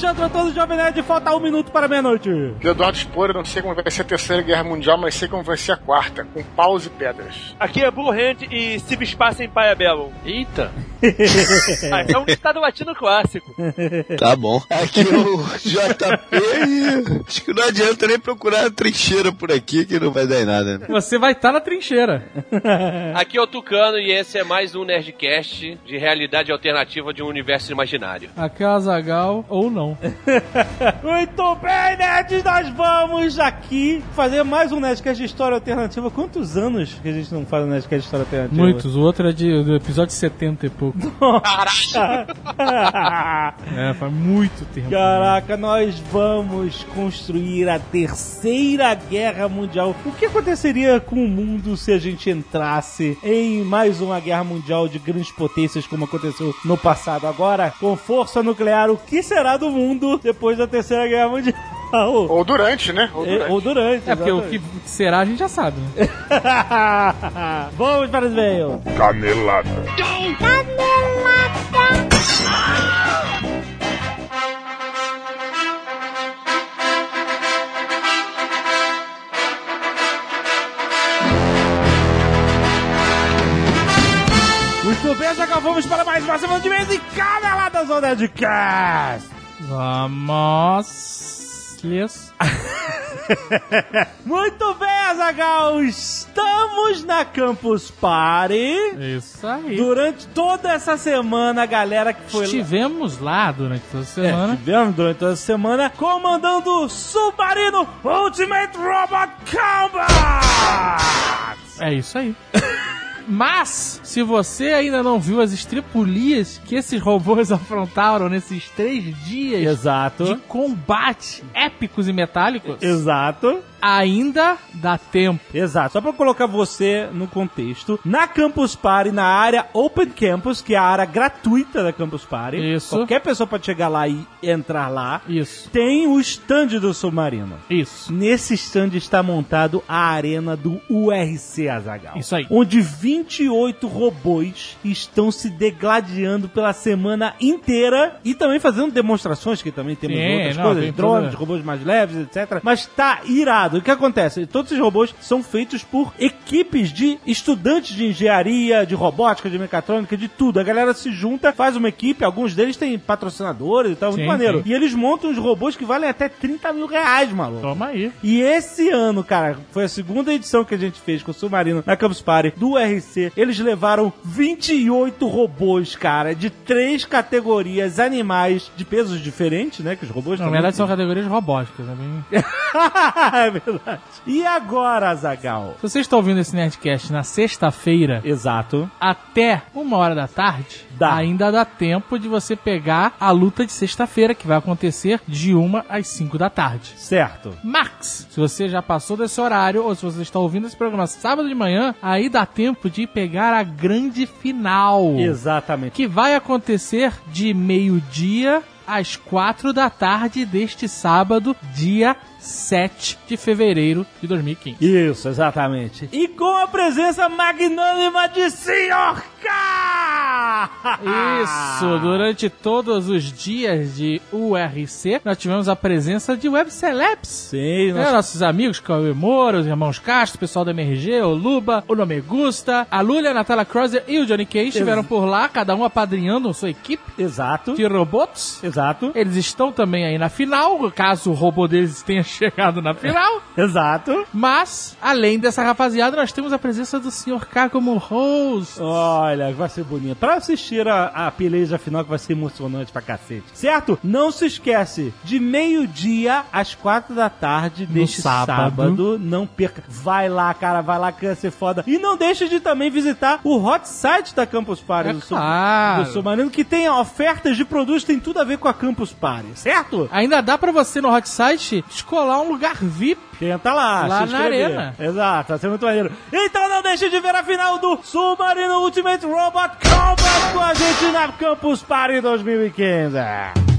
Alexandre Antônio Jovem Nerd, falta um minuto para meia-noite. Eduardo Spor, eu não sei como vai ser a terceira guerra mundial, mas sei como vai ser a quarta, com paus e pedras. Aqui é Blue Hand e Civispace em Paia Belo. Eita! Ah, é um ditado latino clássico. Tá bom. Aqui é o JP e acho que não adianta nem procurar trincheira por aqui que não vai dar em nada. Né? Você vai estar na trincheira. Aqui é o Tucano e esse é mais um Nerdcast de realidade alternativa de um universo imaginário. Aqui é o Azagal, ou não. Muito bem, nerds, nós vamos aqui fazer mais um Nerdcast de história alternativa. Quantos anos que a gente não faz um Nerdcast de história alternativa? Muitos, o outro é de, do episódio 70 e pouco. É, faz muito tempo. Caraca, nós vamos construir a terceira guerra mundial. O que aconteceria com o mundo se a gente entrasse em mais uma guerra mundial de grandes potências como aconteceu no passado? Agora, com força nuclear, o que será do mundo depois da terceira guerra mundial? Ou durante, né? Ou É, durante. Ou durante. É porque o que será a gente já sabe. Né? Vamos para os e-mails. Canelada. Muito bem, Zagal, vamos para mais uma semana de mês e caneladas ao Nerdcast. Vamos. Muito bem, Azagal, estamos na Campus Party. Isso aí. Durante toda essa semana, a galera que foi lá. Estivemos lá durante toda a É, semana. tivemos durante toda a semana comandando o Submarino Ultimate Robot Combat! É isso aí. Mas, se você ainda não viu as estripulias que esses robôs afrontaram nesses três dias Exato. de combate épicos e metálicos, Exato. Ainda dá tempo. Exato. Só pra colocar você no contexto, na Campus Party, na área Open Campus, que é a área gratuita da Campus Party. Isso. Qualquer pessoa pode chegar lá e entrar lá. Isso, Tem o stand do submarino. isso. Nesse stand está montado a arena do URC Azagal. Isso aí. Onde 28 robôs estão se degladiando pela semana inteira e também fazendo demonstrações, que também temos Sim, outras não, coisas, drones, robôs mais leves, etc. Mas tá irado. O que acontece? Todos esses robôs são feitos por equipes de estudantes de engenharia, de robótica, de mecatrônica, de tudo. A galera se junta, faz uma equipe, alguns deles têm patrocinadores e tal, muito Sim, maneiro. sim. E eles montam uns robôs que valem até 30 mil reais, maluco. Toma aí. E esse ano, cara, foi a segunda edição que a gente fez com o Submarino na Campus Party do RC. Eles levaram 28 robôs, cara, de três categorias animais de pesos diferentes, né? Que os robôs Na verdade, são categorias robóticas. Né? Verdade. E agora, Zagal? Se você está ouvindo esse Nerdcast na sexta-feira, Exato. até uma hora da tarde, Dá. ainda dá tempo de você pegar a luta de sexta-feira, que vai acontecer de uma às cinco da tarde. Certo. Max, se você já passou desse horário, ou se você está ouvindo esse programa sábado de manhã, aí dá tempo de pegar a grande final. Exatamente. Que vai acontecer de meio-dia às quatro da tarde deste sábado, dia 7 de fevereiro de 2015. Isso, exatamente. E com a presença magnânima de Sr. K! Isso, durante todos os dias de URC, nós tivemos a presença de Web Celebs. Sim, É, nossos amigos Cauê Moura, os irmãos Castro, o pessoal da MRG, o Luba, o Nome Gusta, a Lúlia, a Natália Crosser e o Johnny Cage estiveram por lá, cada um apadrinhando a sua equipe Exato. de robots. Exato. Eles estão também aí na final, caso o robô deles tenha chegado na final. Exato. Mas, além dessa rapaziada, nós temos a presença do Sr. K como host. Olha, vai ser bonito. Pra assistir a, a peleja final, que vai ser emocionante pra cacete. Certo? Não se esquece, de meio-dia às quatro da tarde deste sábado. sábado. Não perca. Vai lá, cara, vai lá que vai ser foda. E não deixe de também visitar o hot site da Campus Party É do, claro. do Submarino, que tem ofertas de produtos, tem tudo a ver com a Campus Party, certo? Ainda dá pra você no hot site descolar um lugar VIP. Tenta lá, Lá na arena. Exato, vai ser muito maneiro. Então não deixe de ver a final do Submarino Ultimate Robot Combat com a gente na Campus Party 2015.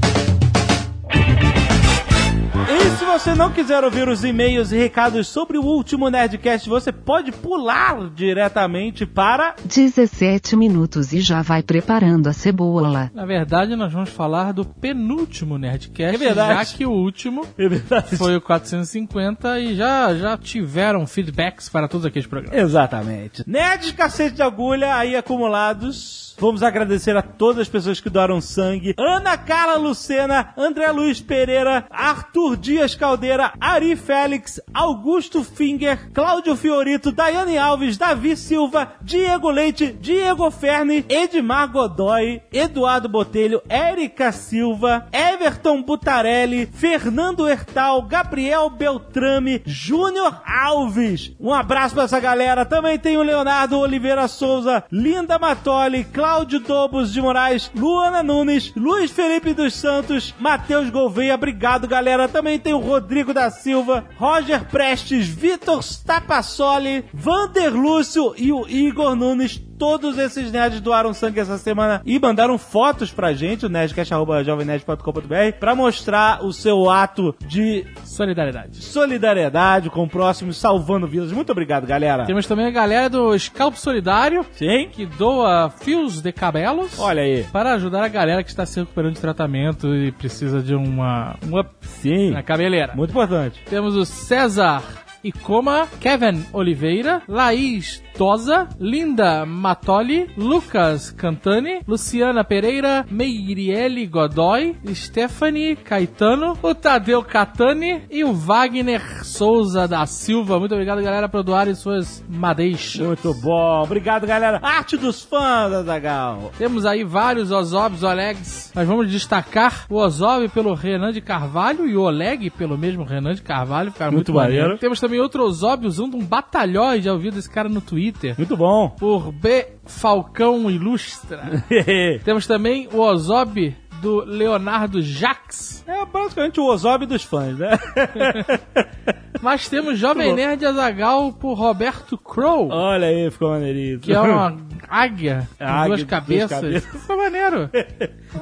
E se você não quiser ouvir os e-mails e recados sobre o último Nerdcast, você pode pular diretamente para 17 minutos e já vai preparando a cebola. Na verdade, nós vamos falar do penúltimo Nerdcast, É verdade. já que o último É verdade. foi o 450 e já, já tiveram feedbacks para todos aqueles programas. Exatamente. Nerds cacete de agulha aí acumulados. Vamos agradecer a todas as pessoas que doaram sangue. Ana Carla Lucena, André Luiz Pereira, Arthur Dias Caldeira, Ari Félix, Augusto Finger, Cláudio Fiorito, Daiane Alves, Davi Silva, Diego Leite, Diego Ferne, Edmar Godoy, Eduardo Botelho, Érica Silva, Everton Butarelli, Fernando Hertal, Gabriel Beltrame, Júnior Alves. Um abraço pra essa galera. Também tem o Leonardo Oliveira Souza, Linda Matoli, Cláudio Dobos de Moraes, Luana Nunes, Luiz Felipe dos Santos, Matheus Gouveia. Obrigado, galera. Também tem o Rodrigo da Silva, Roger Prestes, Vitor Stapassoli, Vander Lúcio e o Igor Nunes. Todos esses nerds doaram sangue essa semana e mandaram fotos pra gente, o nerdcast.jovemnerd.com.br, pra mostrar o seu ato de Solidariedade. solidariedade com o próximo, salvando vidas. Muito obrigado, galera. Temos também a galera do Scalpo Solidário, Sim? que doa fios de cabelos. Olha aí. Para ajudar a galera que está se recuperando de tratamento e precisa de uma, um up Sim. na cabeleira. Muito importante. Temos o César Icoma, Kevin Oliveira, Laís Tosa, Linda Matoli, Lucas Cantani, Luciana Pereira, Meiriele Godoy, Stephanie Caetano, o Tadeu Catani e o Wagner Souza da Silva. Muito obrigado, galera, por doarem suas madeixas. Muito bom. Obrigado, galera. Arte dos fãs, Azagal. Temos aí vários Ozobs, Olegs. Nós vamos destacar o Ozob pelo Renan de Carvalho e o Oleg pelo mesmo Renan de Carvalho. Ficaram muito, Muito maneiro. maneiro. Temos também outro Ozob usando um batalhão. Já ouviu desse cara no Twitter. Muito bom. Por B. Falcão Ilustra. Temos também o Ozob do Leonardo Jax. é basicamente o Ozob dos fãs, né? Mas temos Jovem. Nerd Azagal por Roberto Crow. Olha aí, ficou maneirinho. Que é uma águia com Águia duas de duas cabeças. cabeças. Ficou maneiro.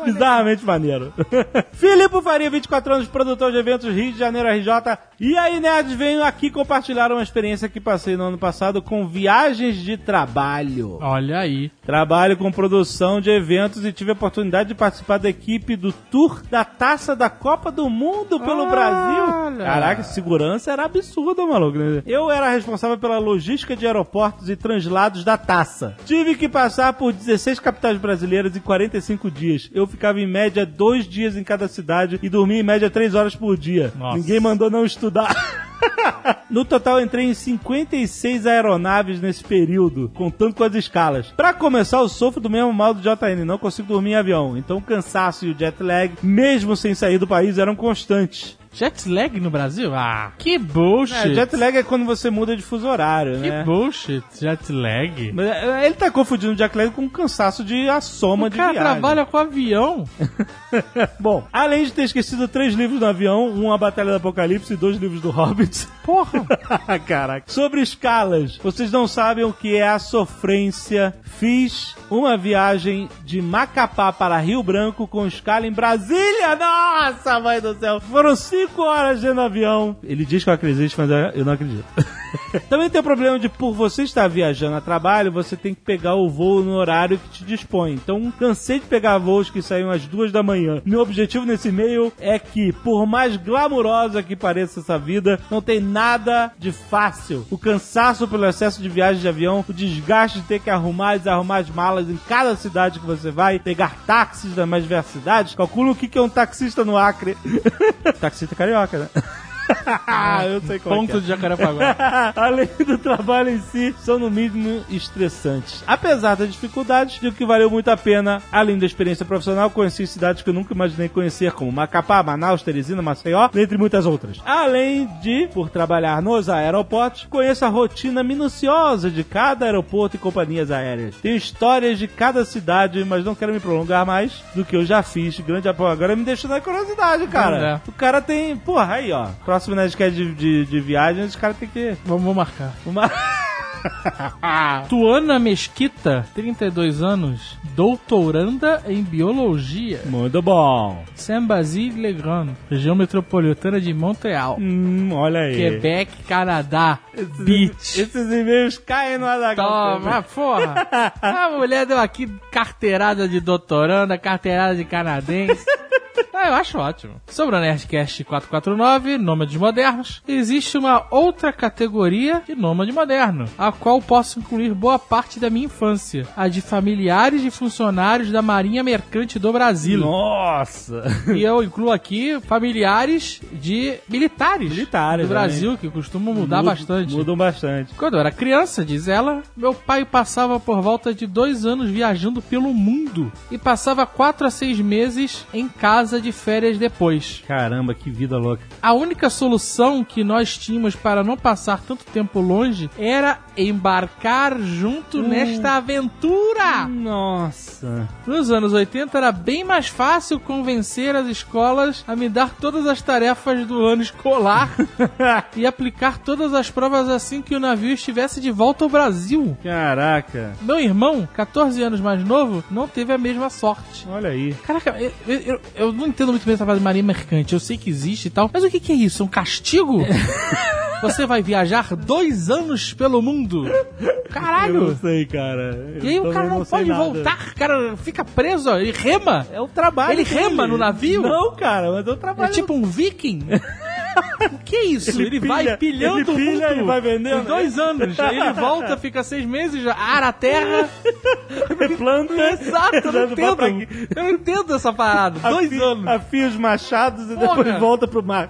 Bizarramente maneiro. Filipe Faria, 24 anos, produtor de eventos Rio de Janeiro RJ. E aí, nerds, venho aqui compartilhar uma experiência que passei no ano passado com viagens de trabalho. Olha aí. Trabalho com produção de eventos e tive a oportunidade de participar da equipe do Tour da Taça da Copa do Mundo pelo Olha. Brasil. Caraca, segurança era absurda, maluco. Eu era responsável pela logística de aeroportos e translados da taça. Tive que passar por 16 capitais brasileiras em 45 dias. Eu ficava em média dois dias em cada cidade e dormia em média três horas por dia. Nossa. Ninguém mandou não estudar. No total, entrei em 56 aeronaves nesse período, contando com as escalas. Pra começar, eu sofro do mesmo mal do JN, não consigo dormir em avião. Então, o cansaço e o jet lag, mesmo sem sair do país, eram constantes. Jet lag no Brasil? Ah, que bullshit. É, jet lag é quando você muda de fuso horário, Que né? bullshit, jet lag. Mas, é, Ele tá confundindo o jet lag com o cansaço de a soma O de cara viagem. trabalha com avião. Bom, além de ter esquecido três livros no avião, um A Batalha do Apocalipse e dois livros do Hobbit. Porra. Caraca. Sobre escalas, vocês não sabem o que é a sofrência. Fiz uma viagem de Macapá para Rio Branco com escala em Brasília. Nossa, mãe do céu. Foram cinco horas dentro do avião. Ele diz que eu acredito, mas eu não acredito. Também tem o problema de, por você estar viajando a trabalho, você tem que pegar o voo no horário que te dispõe. Então, cansei de pegar voos que saíam às duas da manhã. Meu objetivo nesse e-mail é que, por mais glamurosa que pareça essa vida, não tem nada de fácil. O cansaço pelo excesso de viagem de avião, o desgaste de ter que arrumar e desarrumar as malas em cada cidade que você vai, pegar táxis das mais diversas cidades. Calcula o que é um taxista no Acre. taxista carioca, né? eu sei qual é que é. Ponto de Jacarepaguá. Além do trabalho em si, são no mínimo estressantes. Apesar das dificuldades, digo que valeu muito a pena. Além da experiência profissional, conheci cidades que eu nunca imaginei conhecer, como Macapá, Manaus, Teresina, Maceió, entre muitas outras. Além de, por trabalhar nos aeroportos, conheço a rotina minuciosa de cada aeroporto e companhias aéreas. Tenho histórias de cada cidade, mas não quero me prolongar mais do que eu já fiz. Grande apoio. Agora me deixou na curiosidade, cara. Pois O cara tem. Porra, aí, ó. Próximo Nerdcast de, de, de viagem, os caras tem que. Vamos, vamos marcar. Uma... Tuana Mesquita, 32 anos, doutoranda em biologia. Muito bom. Saint-Basile Legrand, região metropolitana de Montreal. Hum, olha aí. Quebec, Canadá. Beach. Esses e-mails caem no Azaghal. Toma, porra. A mulher deu aqui carteirada de doutoranda, carteirada de canadense. Ah, eu acho ótimo. Sobre o Nerdcast 449, Nômades Modernos, existe uma outra categoria de Nômade Moderno, a qual posso incluir boa parte da minha infância, a de familiares de funcionários da Marinha Mercante do Brasil. Nossa. E eu incluo aqui familiares de militares, Militares, do Brasil, que costumam mudar Mud- bastante. Mudam bastante. Quando eu era criança, diz ela, meu pai passava por volta de dois anos viajando pelo mundo e passava quatro a seis meses em casa de férias depois. Caramba, que vida louca. A única solução que nós tínhamos para não passar tanto tempo longe era embarcar junto nesta aventura. Nossa. Nos anos 80 era bem mais fácil convencer as escolas a me dar todas as tarefas do ano escolar e aplicar todas as provas assim que o navio estivesse de volta ao Brasil. Caraca. Meu irmão, 14 anos mais novo, não teve a mesma sorte. Olha aí. Caraca, eu, eu- eu- eu não entendo muito bem essa de marinha mercante. Eu sei que existe e tal. Mas o que, que é isso? Um castigo? Você vai viajar dois anos pelo mundo? Eu Caralho! não sei, cara. Eu E aí o cara não, sei pode nada. voltar, o cara fica preso, ó, ele rema. É o trabalho Ele rema no navio? Não, cara, mas é o É trabalho. tipo um viking. O que é isso? Ele, Ele vai pilha- pilhando ele pilha o mundo e vai vendendo. Em dois anos. Aí ele volta, fica seis meses, já ara a terra. planta. Exato, eu não vai entendo. Eu não entendo essa parada. Dois anos. Afia os machados e Porra. depois volta pro mar.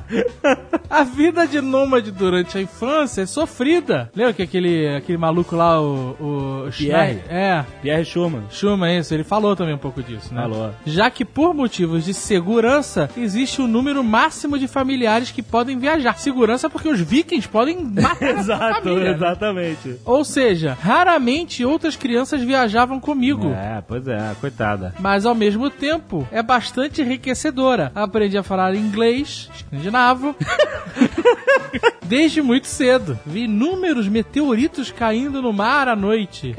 A vida de nômade durante a infância é sofrida. Lembra que aquele, aquele maluco lá, o, o Pierre. Schneider? É, Pierre Schumann. Schumann, isso. Ele falou também um pouco disso, né? Falou. Já que por motivos de segurança, existe um número máximo de familiares que podem viajar. Segurança porque os vikings podem matar a Exato, família, né? exatamente. Ou seja, raramente outras crianças viajavam comigo. É, pois é, coitada. Mas ao mesmo tempo é bastante enriquecedora. Aprendi a falar inglês, escandinavo, desde muito cedo. Vi inúmeros meteoritos caindo no mar à noite.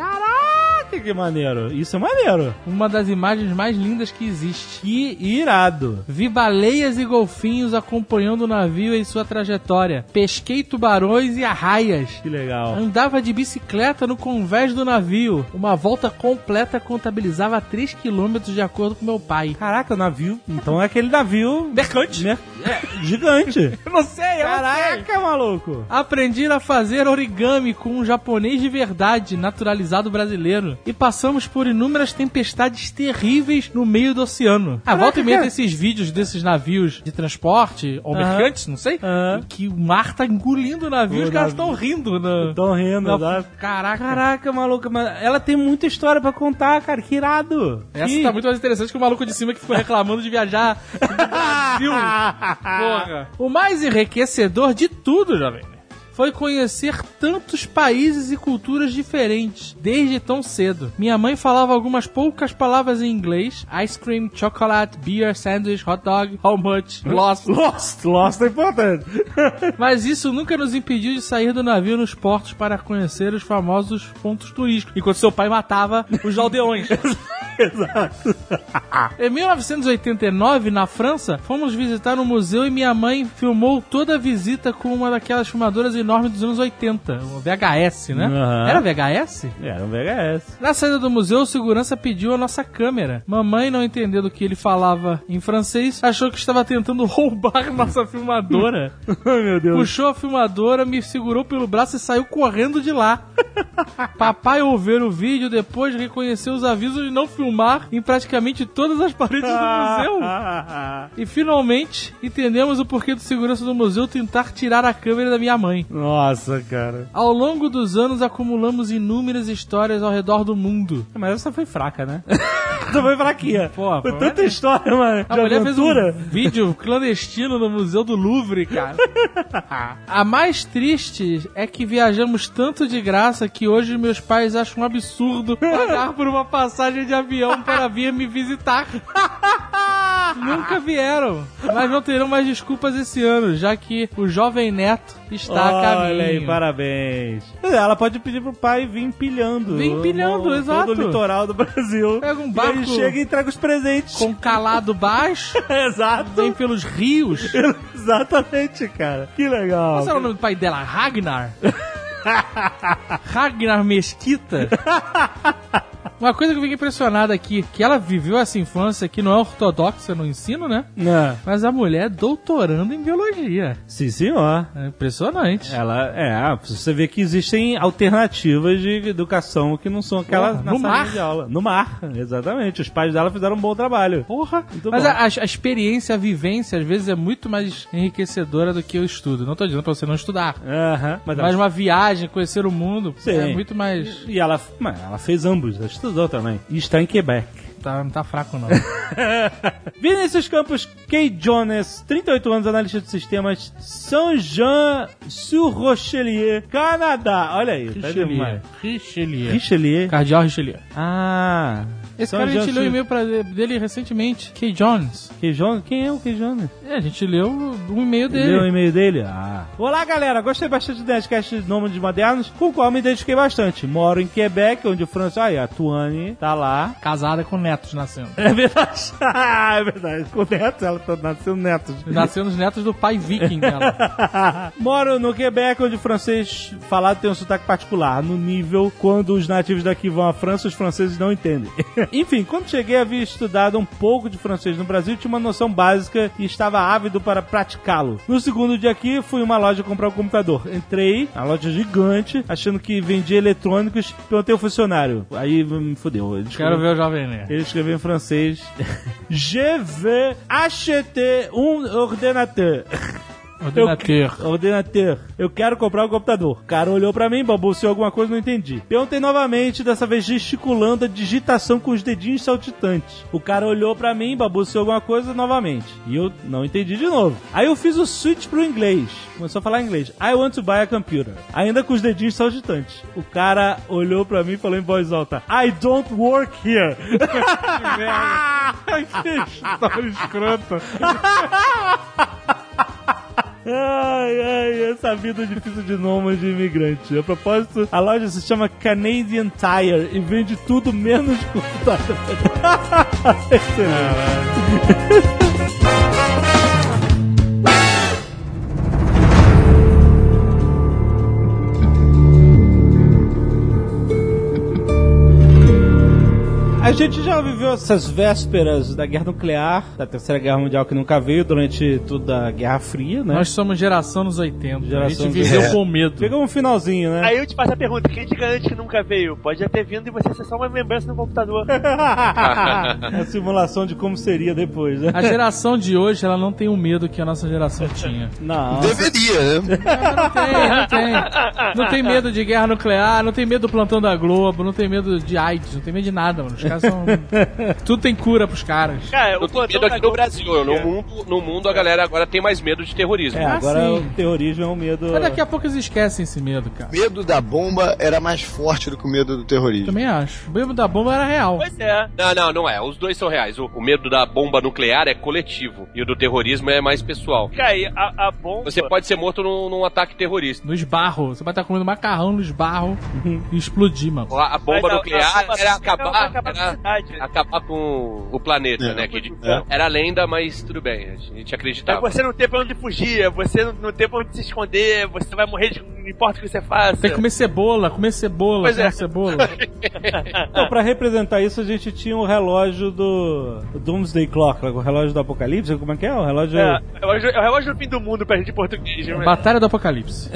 Caraca, que maneiro. Isso é maneiro. Uma das imagens mais lindas que existe. Que irado. Vi baleias e golfinhos acompanhando o navio em sua trajetória. Pesquei tubarões e arraias. Que legal. Andava de bicicleta no convés do navio. Uma volta completa contabilizava 3 km de acordo com meu pai. Caraca, o navio. Então é aquele navio. Mercante. mer- é, gigante. Eu não sei, eu não sei. Caraca, maluco. Aprendi a fazer origami com um japonês de verdade, naturalizado brasileiro. E passamos por inúmeras tempestades terríveis no meio do oceano. A volta e meia desses vídeos desses navios de transporte, ou Aham. mercantes, não sei, Aham. que o mar tá engolindo o navio e os caras estão rindo. No... Tô rindo, na-. Caraca. Caraca, maluca, mas ela tem muita história pra contar, cara. Que irado. Essa que... tá muito mais interessante que o maluco de cima que ficou reclamando de viajar no Brasil. Porra. O mais enriquecedor de tudo, jovem, foi conhecer tantos países e culturas diferentes desde tão cedo. Minha mãe falava algumas poucas palavras em inglês: ice cream, chocolate, beer, sandwich, hot dog, how much, lost. Lost, Lost é importante. Mas isso nunca nos impediu de sair do navio nos portos para conhecer os famosos pontos turísticos, enquanto seu pai matava os aldeões. Exato. Em 1989, na França, fomos visitar um museu e minha mãe filmou toda a visita com uma daquelas filmadoras enormes dos anos 80, o VHS, né? Aham. Era VHS? Era um VHS. Na saída do museu, o segurança pediu a nossa câmera. Mamãe, não entendendo o que ele falava em francês, achou que estava tentando roubar nossa filmadora. Ai, meu Deus. Puxou a filmadora, me segurou pelo braço e saiu correndo de lá. Papai, ao ver o vídeo, depois reconheceu os avisos de não filmar em praticamente todas as paredes do museu. E finalmente entendemos o porquê do segurança do museu tentar tirar a câmera da minha mãe. Nossa, cara. Ao longo dos anos acumulamos inúmeras histórias ao redor do mundo. Mas essa foi fraca, né? essa foi fraquinha. Pô, foi pô, tanta história, mano. A de mulher fez aventura. um vídeo clandestino no Museu do Louvre, cara. A mais triste é que viajamos tanto de graça que hoje meus pais acham um absurdo pagar por uma passagem de avião para vir me visitar. nunca vieram. Mas não terão mais desculpas esse ano, já que o jovem neto está caminho. Olha aí, parabéns. Ela pode pedir pro pai vir empilhando. Vir empilhando, exato. Todo o litoral do Brasil. Pega um E barco aí chega e entrega os presentes. com calado baixo, Exato. vem pelos rios. Exatamente, cara. Que legal. Qual será o nome do pai dela? Ragnar? Ragnar Mesquita? Uma coisa que eu fiquei impressionado aqui, que ela viveu essa infância que não é ortodoxa no ensino, né? Não. Mas a mulher é doutorando em biologia. Sim, senhor. É impressionante. Ela, é, você vê que existem alternativas de educação que não são aquelas Porra, na no sala mar. de aula. No mar, exatamente. Os pais dela fizeram um bom trabalho. Porra! Muito Mas a, a- experiência, a vivência, às vezes é muito mais enriquecedora do que o estudo. Não tô dizendo pra você não estudar. Aham. Mas, Mas ela, uma viagem, conhecer o mundo, Sim. é muito mais. E ela, mas ela fez ambos, ela estudou também. E está em Quebec. Tá, não tá fraco, não. Vinícius Campos K. Jones, 38 anos, analista de sistemas, Saint-Jean-sur-Rochelier, Canadá. Olha aí, tá Richelieu. demais. Richelieu. Cardeal Richelieu. Ah. Esse cara a gente leu o e-mail pra- dele recentemente, Kay Jones. K. Jones? Quem é o K. Jones? É, a gente leu um e-mail dele. Leu o e-mail dele? Ah. Olá, galera. Gostei bastante do Nerdcast de Nômades Modernos, com o qual me identifiquei bastante. Moro em Quebec, onde o François... Aí, a Tuane tá lá. Casada com netos nascendo. É verdade. é verdade. Com netos, ela tá nascendo netos. Nascendo os netos do pai viking dela. Moro no Quebec, onde o francês falado tem um sotaque particular, no nível quando os nativos daqui vão à França, os franceses não entendem. Enfim, quando cheguei, havia estudado um pouco de francês no Brasil, tinha uma noção básica e estava ávido para praticá-lo. No segundo dia aqui, fui em uma loja comprar um computador. Entrei, a loja gigante, achando que vendia eletrônicos, perguntei ao funcionário. Aí me fudeu. Ele Quero ver o Jovem Nerd. ele escreveu em francês: Je veux acheter un ordinateur. Ordenateur. Eu, ordenateur. Eu quero comprar um computador. O cara olhou pra mim, balbuciou alguma coisa, não entendi. Perguntei novamente, dessa vez gesticulando a digitação com os dedinhos saltitantes. O cara olhou pra mim, balbuciou alguma coisa novamente. E eu não entendi de novo. Aí eu fiz o switch pro inglês. Começou a falar inglês. I want to buy a computer. Ainda com os dedinhos saltitantes. O cara olhou pra mim e falou em voz alta: I don't work here. que história escrota. Ai, ai, essa vida difícil de nômade e imigrante. A propósito, a loja se chama Canadian Tire e vende tudo menos computador. Excelente. A gente já viveu essas vésperas da guerra nuclear, da terceira guerra mundial que nunca veio durante toda a Guerra Fria, né? Nós somos geração nos 80. Geração a gente viveu 80. com medo. Pegou um finalzinho, né? Aí eu te faço a pergunta, quem te garante que nunca veio? Pode já ter vindo e você ser só uma lembrança no computador. a simulação de como seria depois, né? A geração de hoje, ela não tem o medo que a nossa geração tinha. Não. Deveria, né? Não tem, não tem. Não tem medo de guerra nuclear, não tem medo do plantão da Globo, não tem medo de AIDS, não tem medo de nada, mano. Os caras são. Tudo tem cura pros caras. Cara, Eu o tô plantão medo aqui no Globo- Brasil. No mundo, no mundo a galera agora tem mais medo de terrorismo. É, Ah, agora sim. o terrorismo é um medo. Mas daqui a pouco eles esquecem esse medo, cara. medo da bomba era mais forte do que o medo do terrorismo. Também acho. O medo da bomba era real. Pois é. Não, não, não é. Os dois são reais. O, o medo da bomba nuclear é coletivo e o do terrorismo é mais pessoal. Cara, a, a bomba... Você pode ser morto num, num ataque terrorista. No esbarro. Você vai estar comendo macarrão no esbarro e explodir, mano. A, a bomba Mas a- nuclear a era não acabar, vai acabar com a era acabar com o planeta, É. né? Que É. Era lenda, mas tudo bem. A gente É acreditava. você não ter pra onde fugir, é você não, não ter pra onde se esconder, você vai morrer de não importa o que você faça. Tem que comer cebola, comer cebola, Pois comer é. cebola. Então, pra representar isso, a gente tinha o relógio do Doomsday Clock, o relógio do Apocalipse, como é que é? O relógio... É, é o relógio- é o relógio do fim do mundo pra gente em português, né? Batalha do Apocalipse.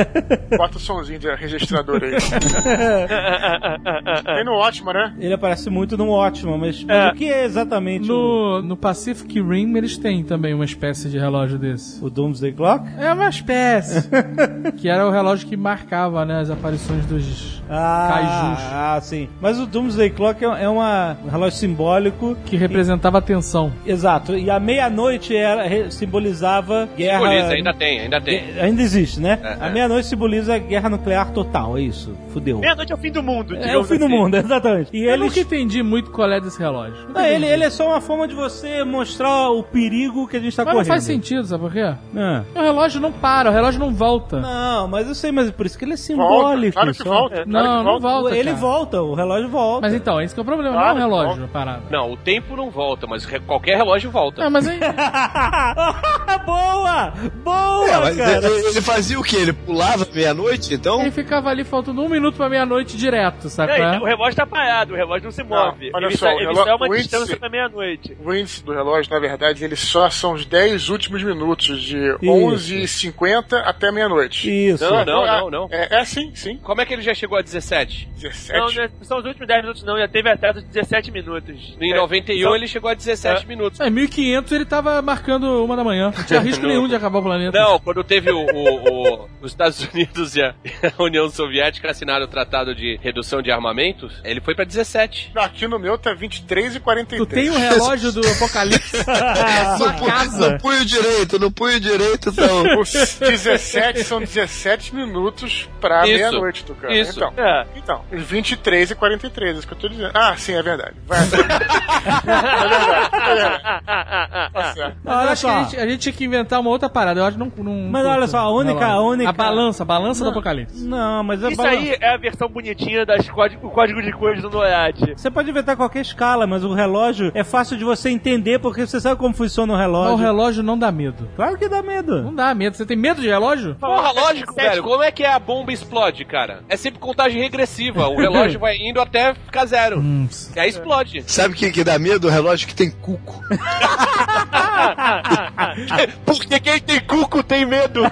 Bota o somzinho de registrador aí. Tem no ótimo, né? Ele aparece muito no Ótimo, mas, mas É. o que é exatamente o, No, no Pacific Rim eles têm também uma espécie de relógio desse. o Doomsday Clock? É uma espécie. que era o relógio que marcava, né, as aparições dos Ah, Kaijus. ah, sim. Mas o Doomsday Clock é, é uma, um relógio simbólico. que representava a tensão. Exato. E a meia-noite era, simbolizava guerra. Simboliza, ainda tem, ainda tem. Ainda existe, né? É, a é. meia-noite simboliza guerra nuclear total, é isso. Fudeu. Meia-noite é o fim do mundo, É o fim do assim. mundo, exatamente. E Eu eles. nunca entendi muito qual é desse relógio. Não, ele, entendi. ele é só uma forma de você mostrar o perigo que a gente tá Mas não correndo. faz sentido, sabe por quê? Ah. O relógio não para, o relógio não volta. Não, mas eu sei, mas é por isso que ele é Volta, simbólico. claro que só. volta. Não, claro que não volta. Ele cara. volta, o relógio volta. Mas então, esse que é o problema, Claro não é o relógio parado. Não, o tempo não volta, mas qualquer relógio volta. É, mas aí. boa! Boa, É, mas cara! ele, ele fazia o quê? Ele pulava meia-noite, então? Ele ficava ali faltando um minuto pra meia-noite direto, sabe? Não, é? o relógio tá parado, o relógio não se move. olha ele só, ele é uma o índice- distância pra meia-noite. O índice do relógio, na verdade, ele só são os 10 últimos minutos, de 11h50 até meia-noite. Isso. Não, não, não, não. É, é sim, sim. Como é que ele já chegou a 17? 17. Não, não é- são os últimos 10 minutos não, já teve atraso de 17 minutos. Em É, 91 só- ele chegou a 17 É. minutos. É, 1500 ele tava marcando uma da manhã. Não tinha risco nenhum de acabar o planeta. Não, quando teve o, o- o- os Estados Unidos e a, a União Soviética assinaram o Tratado de Redução de Armamentos, ele foi pra 17. Aqui no meu tá 23 e 43. Tu tem um relógio do Apocalipse na sua no, pu- casa. no punho direito, no punho direito, então. Os 17 são 17 minutos pra meia-noite, Tucano. Isso. Então, É. então, os 23 e 43, é isso que eu tô dizendo. Ah, sim, é verdade. Vai. é verdade, é verdade. Tá certo. Eu Olha acho que só. a gente, a gente tinha que inventar uma outra parada. Eu acho que não. não Mas olha só, a única- a única- A balança, a balança do Apocalipse. Não, mas é Isso aí é a versão bonitinha das código, o código de cores do NORAD. Você pode inventar qualquer escala, mas o relógio é fácil de você entender porque você sabe como funciona o Mas relógio. o relógio não dá medo. Claro que dá medo. Não dá medo. Você tem medo de relógio? Porra, lógico, velho. Como é que a bomba explode, cara? É sempre contagem regressiva. O relógio vai indo até ficar zero. Hum, E aí explode. Sabe o que, que dá medo? O relógio que tem cuco. Porque quem tem cuco tem medo.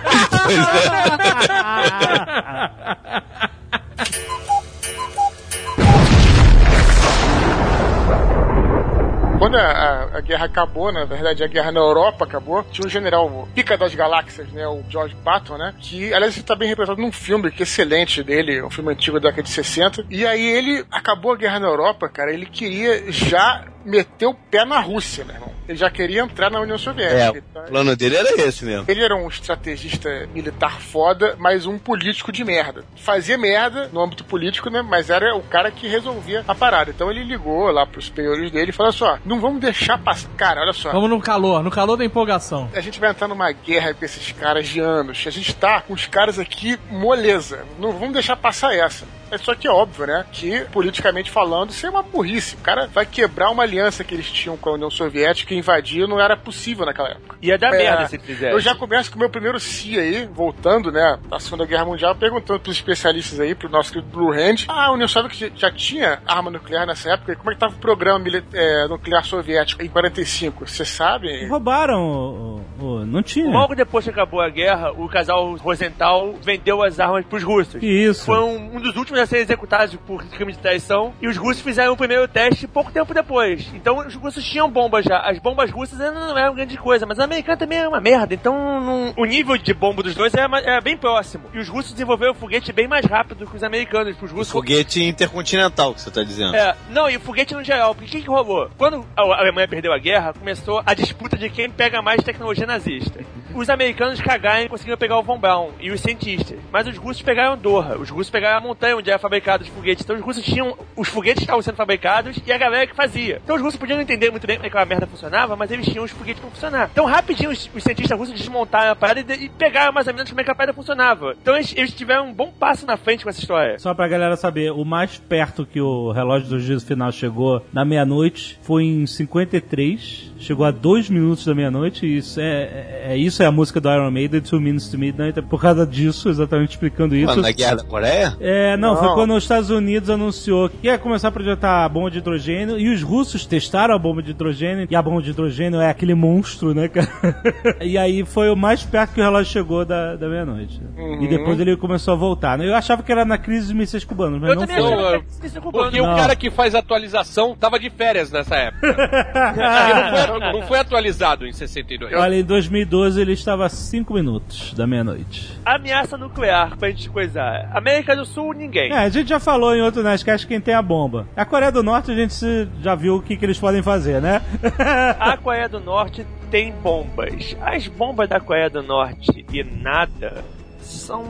Quando a, a- a guerra acabou, na verdade, a guerra na Europa acabou, tinha um general Pica das Galáxias, né, o George Patton, né, que, aliás, ele tá bem representado num filme que é excelente dele, um filme antigo da década de 60, e aí ele acabou a guerra na Europa, cara, ele queria já meter o pé na Rússia, meu irmão. Ele já queria entrar na União É, Soviética. o plano dele era esse mesmo. Ele era um estrategista militar foda, mas um político de merda. Fazia merda no âmbito político, né? Mas era o cara que resolvia a parada. Então ele ligou lá pros superiores dele e falou: só, não vamos deixar passar. Cara, olha só. Vamos no calor, no calor da empolgação. A gente vai entrar numa guerra com esses caras de anos. A gente tá com os caras aqui moleza. Não vamos deixar passar essa. É só que é óbvio, né? Que, politicamente falando, isso é uma burrice. O cara vai quebrar uma aliança que eles tinham com a União Soviética e invadir não era possível naquela época. Ia dar É, merda se fizesse. Eu já começo com o meu primeiro CIA aí, voltando, né, da Segunda Guerra Mundial, perguntando pros especialistas aí, pro nosso querido Blue Hand. Ah, a União Soviética já tinha arma nuclear nessa época? E como é que tava o programa é, nuclear soviético em 45? Você sabe? Roubaram o, o- o- Não tinha. Logo depois que acabou a guerra, o casal Rosenthal vendeu as armas pros russos. Isso. Foi um, um dos últimos a ser executados por crime de traição. E os russos fizeram o primeiro teste pouco tempo depois. Então os russos tinham bombas já. As bombas russas ainda não eram grande coisa, mas a americana também era uma merda. Então não- o nível de bomba dos dois era, era bem próximo. E os russos desenvolveram o foguete bem mais rápido que os americanos. Os russos Foguete intercontinental que você tá dizendo. é, não, e o foguete no geral, porque o que, que rolou? Quando a a Alemanha perdeu a guerra, começou a disputa de quem pega mais tecnologia nazista. Os americanos cagaram e conseguiram pegar o Von Braun e os cientistas. Mas os russos pegaram Doha, os russos pegaram a montanha onde era fabricado os foguetes. Então os russos tinham. Os foguetes que estavam sendo fabricados e a galera que fazia. Então os russos podiam não entender muito bem como é que aquela merda funcionava, mas eles tinham os foguetes pra funcionar. Então rapidinho os, os cientistas russos desmontaram a parada e, e pegaram mais ou menos como é que a parada funcionava. Então eles, eles tiveram um bom passo na frente com essa história. Só pra galera saber, o mais perto que o relógio do juízo final chegou na meia-noite foi em 53. Chegou a dois minutos da meia-noite. E isso é, é, é- isso é a música do Iron Maiden, Two Minutes to Midnight. É por causa disso, exatamente explicando isso. Mano, na Guerra da Coreia? É, não, foi quando os Estados Unidos anunciou que ia começar a projetar a bomba de hidrogênio e os russos testaram a bomba de hidrogênio e a bomba de hidrogênio é aquele monstro, né, cara? e aí foi o mais perto que o relógio chegou da, da meia-noite. Uhum. E depois ele começou a voltar. né? Eu achava que era na crise dos mísseis cubanos, mas Eu não também foi. achava Não, que isso cubano. Porque Não. o cara que faz atualização tava de férias nessa época. Não, foi, não foi atualizado em 62. Olha, em 2012 ele estava a 5 minutos da meia-noite. Ameaça nuclear pra gente coisar. América do Sul, ninguém. É, a gente já falou em outro Nerdcast quem tem a bomba. A Coreia do Norte a gente já viu o que, que eles podem fazer, né? A Coreia do Norte tem bombas. As bombas da Coreia do Norte e nada são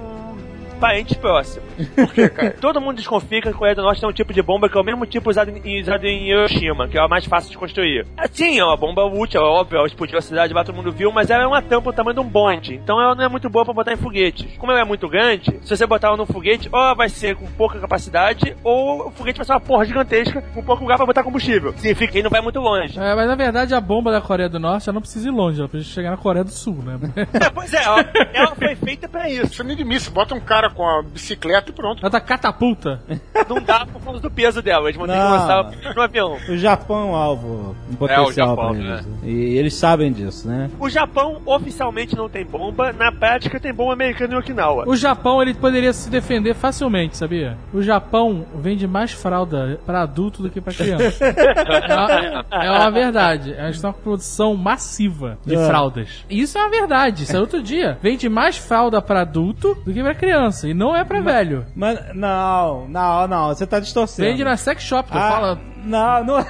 parentes próximos. Por quê, cara? Todo mundo desconfia que a Coreia do Norte tem um tipo de bomba que é o mesmo tipo usado em, usado em Hiroshima, que é a mais fácil de construir. Sim, é uma bomba útil, é óbvio, ela explodiu a cidade, lá todo mundo viu, mas ela é uma tampa do tamanho de um bonde. Então ela não é muito boa pra botar em foguetes. Como ela é muito grande, se você botar ela num foguete, ou ela vai ser com pouca capacidade, ou o foguete vai ser uma porra gigantesca, com pouco lugar pra botar combustível. Significa que ele não vai muito longe. É, mas na verdade a bomba da Coreia do Norte ela não precisa ir longe, ela precisa chegar na Coreia do Sul, né? É, pois é, ela, ela foi feita pra isso. Isso nem de missa, bota um cara com a bicicleta e pronto. Ela tá catapulta. Não dá por causa do peso dela, eles vão ter que lançar no avião. O Japão é um alvo em potencial Japão, pra eles. E eles sabem disso, né? O Japão oficialmente não tem bomba, na prática tem bomba americana em Okinawa. O Japão ele poderia se defender facilmente, sabia? O Japão vende mais fralda pra adulto do que pra criança. é, uma, é uma verdade. Eles estão com produção massiva de É. fraldas. Isso é uma verdade. Isso é outro dia. Vende mais fralda pra adulto do que pra criança. E não é pra velho. Mas, não, não, não, você tá distorcendo. Vende na sex shop. Tu ah, fala Não, não.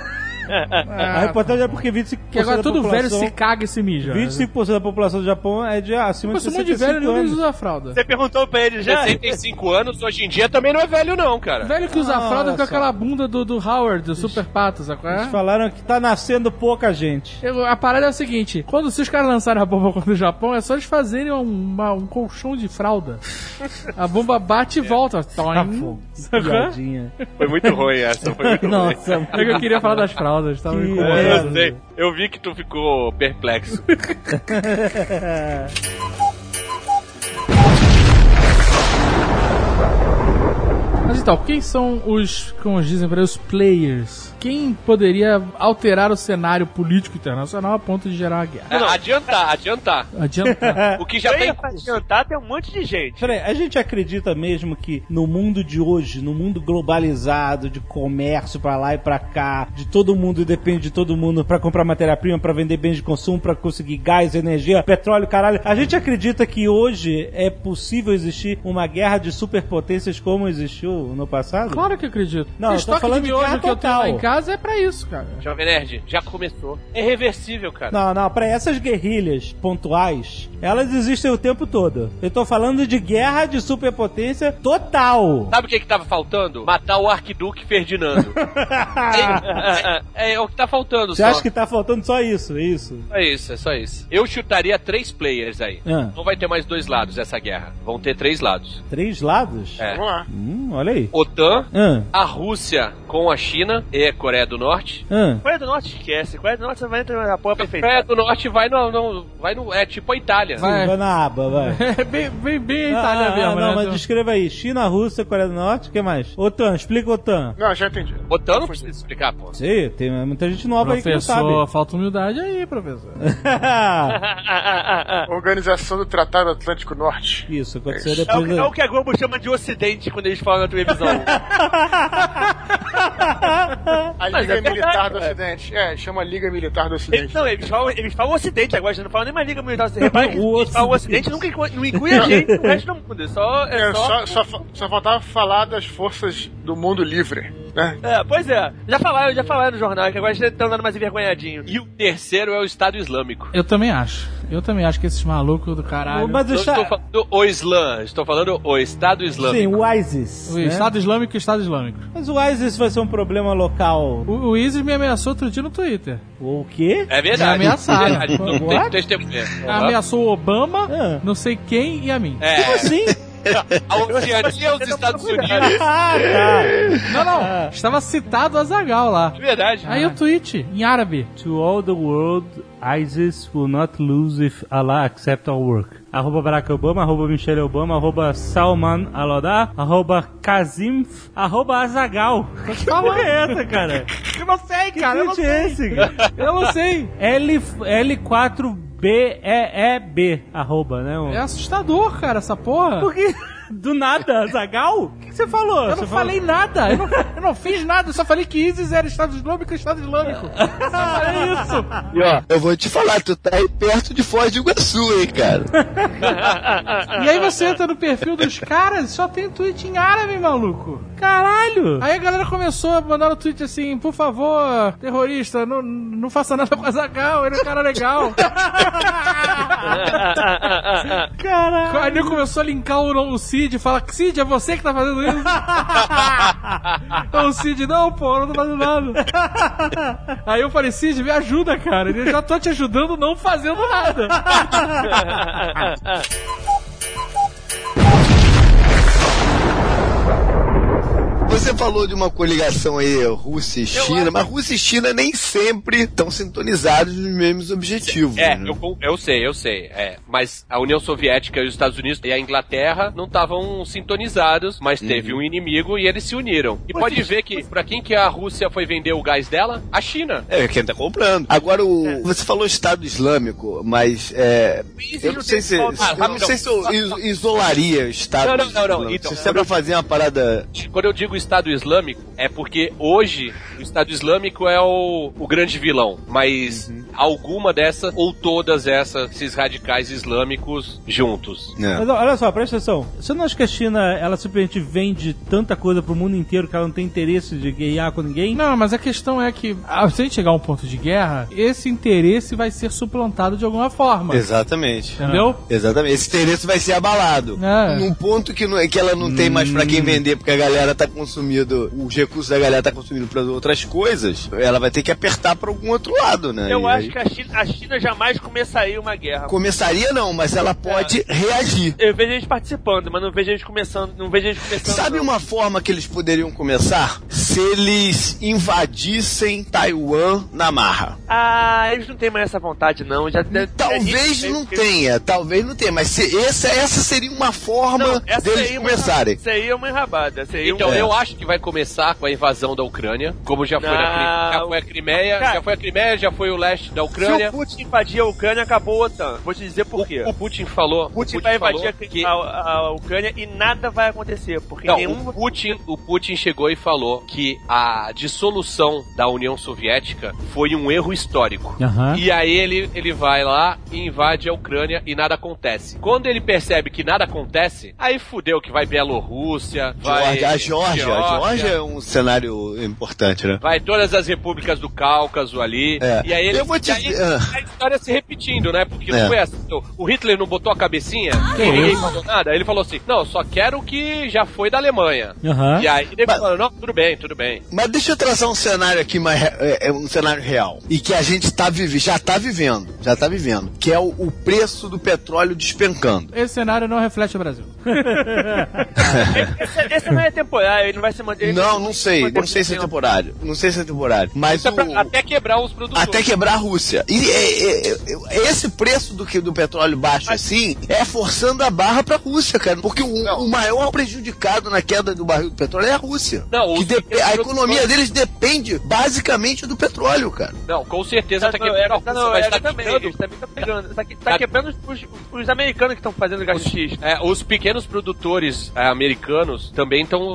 A reportagem é porque 25% que agora da todo velho população- se caga e se mija. 25% da população do Japão é de acima Mas de um monte de 65 velho anos. usa fralda. Você perguntou pra ele já? 65 anos, hoje em dia, também não é velho, não, cara. Velho que usa Ah, fralda com só. aquela bunda do, do Howard, do Super Pato, sabe qual é? Eles falaram que tá nascendo pouca gente. Eu- A parada é a seguinte: quando se os caras lançarem a bomba contra o Japão, é só eles fazerem um, uma- um colchão de fralda. A bomba bate e volta. Toim. Sacou? Piadinha. Foi muito ruim essa, foi muito ruim. Nossa, É que eu queria falar das fraldas, tava me Que incomodando. É, merda. eu sei. Eu vi que tu ficou perplexo. Mas então, quem são os, como dizem para os players? Quem poderia alterar o cenário político internacional a ponto de gerar uma guerra? É, adiantar, adiantar. Adianta. O que já tá em pra curso. adiantar tem um monte de gente. Peraí, a gente acredita mesmo que no mundo de hoje, no mundo globalizado, de comércio pra lá e pra cá, de todo mundo depende de todo mundo pra comprar matéria-prima, pra vender bens de consumo, pra conseguir gás, energia, petróleo, caralho. A gente acredita que hoje é possível existir uma guerra de superpotências como existiu no passado? Claro que acredito. Não, o eu tô estoque falando de de guerra que eu tenho lá total. Casa é pra isso, cara. Jovem Nerd, já começou. É reversível, cara. Não, não, para essas guerrilhas pontuais, elas existem o tempo todo. Eu tô falando de guerra de superpotência total. Sabe o que que tava faltando? Matar o Arquiduque Ferdinando. é, é- é o que tá faltando Você só. acha que tá faltando só isso? É isso? É isso, é só isso. Eu chutaria três players aí. Ah. Não vai ter mais dois lados essa guerra. Vão ter três lados. Três lados? É. Vamos lá. Hum, olha aí. OTAN, Ah, a Rússia com a China e a Coreia do Norte. ah. Coreia do Norte esquece. Coreia do Norte você vai entrar na porra perfeita. Coreia do Norte vai no, no- vai no é tipo a Itália. Vai. Vai na aba, vai. É bem, bem, bem a Itália Ah, ah, mesmo, não, né? mas descreva aí. China, Rússia, Coreia do Norte, o que mais? OTAN, explica OTAN. Não, já entendi. OTAN não precisa explicar, pô. Sei, tem muita gente nova aí que não sabe. Professor, falta humildade aí, professor. Organização do Tratado Atlântico Norte. Isso, aconteceu É o, depois que- é o que a Globo chama de Ocidente quando eles falam na televisão. A Liga é verdade, Militar do é. Ocidente. É, chama Liga Militar do Eles, Ocidente. não, eles falam, eles falam Ocidente agora, já não falam nem mais Liga Militar. Você repara que O eles falam Ocidente. Ocidente nunca inclui, não inclui a gente no resto do mundo. É só. É É, só, só, só, só faltava falar das forças do mundo livre, né? É, pois é. Já falaram, já falaram no jornal, que agora eles estão dando mais envergonhadinho. E o terceiro é o Estado Islâmico. Eu também acho. Eu também acho que esses malucos do caralho. Mas o Não estou Estado... falando o Islã, estou falando o Estado Sim, Islâmico. o ISIS. O né? Estado Islâmico e o Estado Islâmico. Mas o ISIS vai ser um problema local. O, o ISIS me ameaçou outro dia no Twitter. O quê? É verdade. Me ameaçaram. É verdade. Não tem testemunha. Ameaçou o Obama, Ah. não sei quem e a mim. É, Como assim? A Oceania, os Estados Unidos. Ah, tá. Não, não. Estava citado o Azagal lá. É verdade. Aí o tweet, em árabe. To all the world, ISIS will not lose if Allah accept our work. Arroba Barack Obama, arroba Michelle Obama, arroba Salman Alodá, arroba Kazim, arroba Azagal. Que porra é essa, cara? Eu não sei, Que cara. Eu não é sei. esse, cara? Eu não sei. L, L4BEEB, arroba, né? É assustador, cara, essa porra. Por que? Do nada, Azagal? O que você falou? Eu Você não falou- falei nada. Eu não, eu não fiz nada. Eu só falei que ISIS era Estado Islâmico e Estado Islâmico. Eu só falei isso. E ó, eu vou te falar, tu tá aí perto de Foz de Iguaçu, hein, cara. E aí você entra no perfil dos caras só tem tweet em árabe, maluco. Caralho! Aí a galera começou a mandar no tweet assim, por favor, terrorista, não, não faça nada com a Zagal, ele é um cara legal. Caralho! Aí ele começou a linkar o, o Cid e fala, Cid, é você que tá fazendo isso? Então o Cid, não, pô, eu não tô fazendo nada. Aí eu falei, Cid, me ajuda, cara. Eu já tô te ajudando não fazendo nada. Você falou de uma coligação aí, Rússia e China, mas Rússia e China nem sempre estão sintonizados nos mesmos objetivos. É, né? eu, eu sei, eu sei. É, mas a União Soviética e os Estados Unidos e a Inglaterra não estavam sintonizados, mas teve um inimigo e eles se uniram. E pode ver que, pra quem que a Rússia foi vender o gás dela? A China. É, quem tá comprando. Agora, o, você falou Estado Islâmico, mas é, eu não sei se, Ah, eu não sei se eu isolaria o Estado Não, não, não, não. Islâmico. Então, se é pra fazer uma parada... Quando eu digo Estado Islâmico, é porque hoje o Estado Islâmico é o, o grande vilão, mas alguma dessas ou todas essas, esses radicais islâmicos juntos. né? Mas olha só, presta atenção. Você não acha que a China, ela simplesmente vende tanta coisa pro mundo inteiro que ela não tem interesse de guerrear com ninguém? Não, mas a questão é que, ah, se a gente chegar a um ponto de guerra, esse interesse vai ser suplantado de alguma forma. Exatamente. Entendeu? Exatamente. Esse interesse vai ser abalado. É. Num ponto que, não- que ela não tem mais pra quem vender, porque a galera tá consumindo, os recursos da galera tá consumindo para outras coisas, ela vai ter que apertar pra algum outro lado, né? Eu E acho aí- que a China, a China jamais começaria uma guerra. Começaria não, mas ela pode reagir. Eu vejo eles participando, mas não vejo eles começando. Não vejo eles começando. Sabe não. uma forma que eles poderiam começar? Se eles invadissem Taiwan na marra. Ah, eles não têm mais essa vontade, não. Já Talvez é, não tenha, talvez não tenha, mas se essa, essa seria uma forma Não, essa deles aí é uma- começarem. Isso aí é uma enrabada. É Então um... eu acho que vai começar com a invasão da Ucrânia, como já foi, na, já foi a Crimeia, Cara. já foi a Crimeia, já foi o leste da Se Ucrânia. o Putin invadir a Ucrânia, acabou a OTAN. Vou te dizer por quê. O Putin falou, O Putin, vai invadir a, que a- a Ucrânia e nada vai acontecer. Porque Não, nenhum. o Putin, o Putin chegou e falou que a dissolução da União Soviética foi um erro histórico. Aham. E aí ele, ele vai lá e invade a Ucrânia e nada acontece. Quando ele percebe que nada acontece, aí fudeu que vai Bielorrússia, vai Geórgia, a Geórgia, Geórgia é um cenário importante, né? vai todas as repúblicas do Cáucaso ali. É. E aí ele Eu vou te aí dizer- ah. a história se repetindo, né? Porque não É. foi assim. O Hitler não botou a cabecinha, ninguém falou nada. Ele falou assim: "Não, só quero o que já foi da Alemanha". Aham. E aí ele Mas- falou: "Não, tudo bem, tudo bem". Mas deixa eu traçar um cenário aqui, mais, é, é um cenário real. E que a gente tá vive, já tá vivendo. Já tá vivendo. Que é o, o preço do petróleo despencando. Esse cenário não reflete o Brasil. Esse, esse não é temporário, ele não vai se manter. Não, não sei. Não sei se é temporário. Não sei se é temporário. Mas é pra- o- até quebrar os produtores. até quebrar a Rússia. E é- é- é- esse preço do, que, do petróleo baixo assim é forçando a barra pra Rússia, cara. Porque o, Não. o maior prejudicado na queda do barril do petróleo é a Rússia. Não, Que dep- a economia deles depende basicamente do petróleo, cara. Não, com certeza Tá, tá não, quebrando Rússia, não, mas tá também, quebrando. também tá pegando. Tá, tá Tá- quebrando os, os americanos que estão fazendo gás X. É, os pequenos produtores é, americanos também estão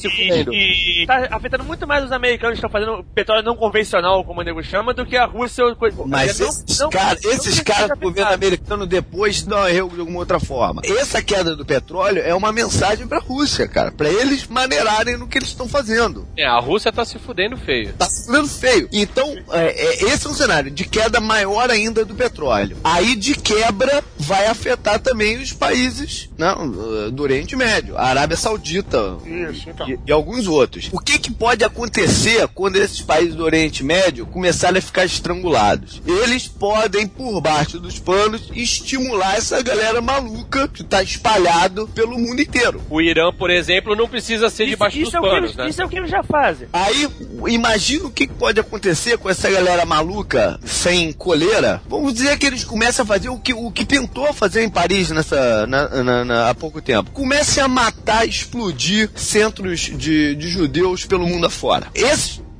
se fudendo. E, e tá afetando muito mais os americanos que estão fazendo petróleo não convencional, como o nego chama, do que a Rússia ou coisa. Mas Não- esses, não- cara- não esses caras do governo americano depois não errou de alguma outra forma. Essa queda do petróleo é uma mensagem pra Rússia, cara. Pra eles maneirarem no que eles estão fazendo. É, a Rússia tá se fudendo feio. Tá ficando feio. Então, é, é, esse é um cenário de queda maior ainda do petróleo. Aí, de quebra, vai afetar também os países não, uh, do Oriente Médio, a Arábia Saudita Isso, então. E, e alguns outros. O que, que pode acontecer quando esses países do Oriente Médio começarem a ficar estrangulados? Eles podem, por baixo dos panos, estimular essa galera maluca que tá espalhado pelo mundo inteiro. O Irã, por exemplo, não precisa ser debaixo isso, dos é panos, eles, né? isso é o que eles já fazem. Aí, imagina o que que pode acontecer com essa galera maluca sem coleira. Vamos dizer que eles começam a fazer o que, o que tentou fazer em Paris nessa, na- na- na- há pouco tempo. Comecem a matar, explodir centros de, de judeus pelo mundo afora.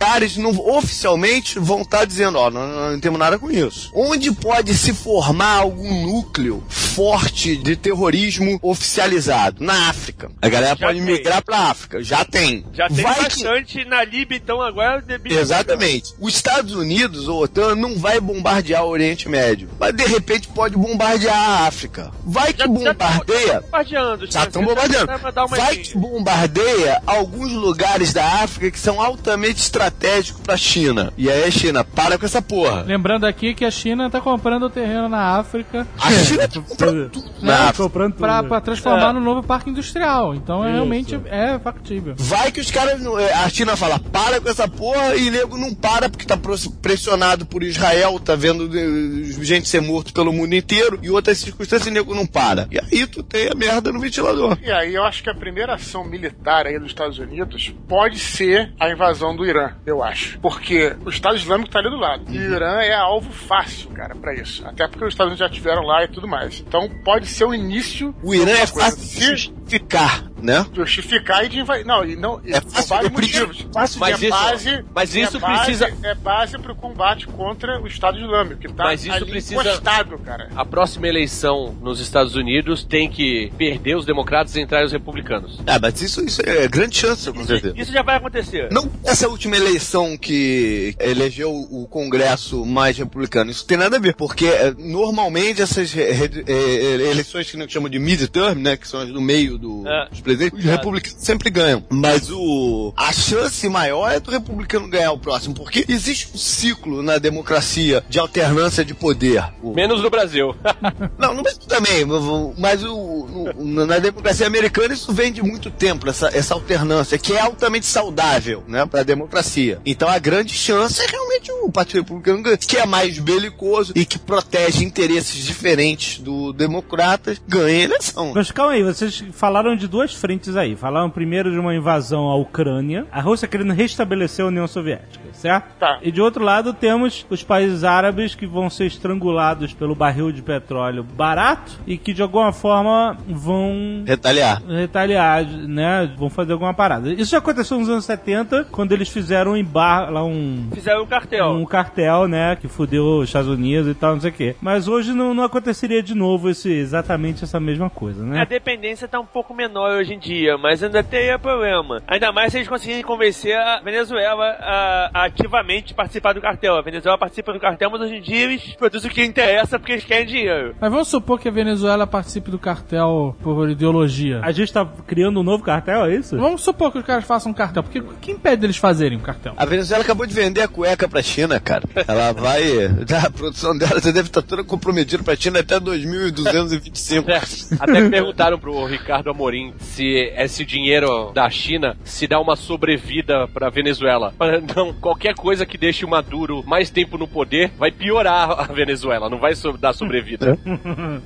Caras não, oficialmente vão estar dizendo, ó, não, não, não temos nada com isso. Onde pode se formar algum núcleo forte de terrorismo oficializado? Na África. A galera Já pode tem. migrar pra África. Já tem. Já tem Vai que- bastante na Líbia, então agora... Exatamente. Os Estados Unidos, ou OTAN, não vai bombardear o Oriente Médio. Mas de repente pode bombardear a África. Vai que Já- já bombardeia. bombardeando. Já estão bombardeando. Dá pra dar uma Vai que bombardeia alguns lugares da África que são altamente estratégicos pra China. E aí a China, para com essa porra. Lembrando aqui que a China tá comprando terreno na África A China tá comprando tudo na Não, África. comprando tudo. pra, pra transformar É. no novo parque industrial. Então é realmente é factível. Vai que os caras. é, A China fala, para com essa porra, e nego não para porque tá pros- pressionado por Israel, tá vendo eh, gente ser morto pelo mundo inteiro, e outras circunstâncias e nego não para. E aí tu tem a merda no ventilador. E aí eu acho que a primeira ação militar aí dos Estados Unidos pode ser a invasão do Irã, eu acho. Porque o Estado Islâmico tá ali do lado. E o Irã é alvo fácil, cara, pra isso. Até porque os Estados Unidos já tiveram lá e tudo mais. Então pode ser o início O Irã é fácil de Se justificar, né? justificar e de invadir. Não, e não. É fácil, vários é por isso- motivos. Mas é isso- base, mas isso é base, precisa- É base pro combate contra o Estado Islâmico, que tá Mas isso precisa- encostado, cara. A próxima eleição nos Estados Unidos tem que perder os democratas e entrar os republicanos. Ah, mas isso, isso é grande chance, com certeza. Isso já vai acontecer. Não essa última eleição que elegeu o Congresso mais republicano, isso tem nada a ver, porque eh, normalmente essas re- re- eleições que nós chamamos de midterm, né, que são as do meio do, É. dos presidentes, os republicanos sempre ganham. Mas o a chance maior é do republicano ganhar o próximo, porque existe um ciclo na democracia de alternância de poder. O- Menos no Brasil. não, no Brasil também, mas o, no- na democracia americana isso vem de muito tempo, essa, essa alternância, que é altamente saudável, né, pra democracia. Então a grande chance é realmente o Partido Republicano, ganhar, que é mais belicoso e que protege interesses diferentes do democratas, ganha a eleição. Mas calma aí, vocês falaram de duas frentes aí. Falaram primeiro de uma invasão à Ucrânia, a Rússia querendo restabelecer a União Soviética, certo? Tá. E de outro lado temos os países árabes que vão ser estrangulados pelo barril de petróleo barato e que de alguma forma vão Retaliar. retaliar, né? Vão fazer alguma parada. Isso já aconteceu nos anos 70, quando eles fizeram um embar lá um Fizeram o cartel. um cartel, né, que fudeu os Estados Unidos e tal, não sei o quê. Mas hoje não, não aconteceria de novo esse, exatamente essa mesma coisa, A né? dependência tá um pouco menor hoje em dia, mas ainda teria problema. Ainda mais se eles conseguirem convencer a Venezuela a, a ativamente participar do cartel. A Venezuela participa do cartel, mas hoje em dia eles produzem o que interessa porque eles querem dinheiro. Mas vamos supor que a Venezuela participe do cartel por ideologia. A gente tá criando um novo cartel, é isso? Vamos supor que os caras façam um cartel. Porque o que impede deles fazerem um cartel? A Venezuela acabou de vender a cueca pra China, cara. Ela vai. A produção dela já deve estar toda comprometida pra China até 2225. É, Até perguntaram pro Ricardo Amorim se esse dinheiro da China se dá uma sobrevida pra Venezuela. Não, qualquer coisa que deixe o Maduro mais tempo no poder vai piorar a Venezuela, não vai so- dar sobrevida.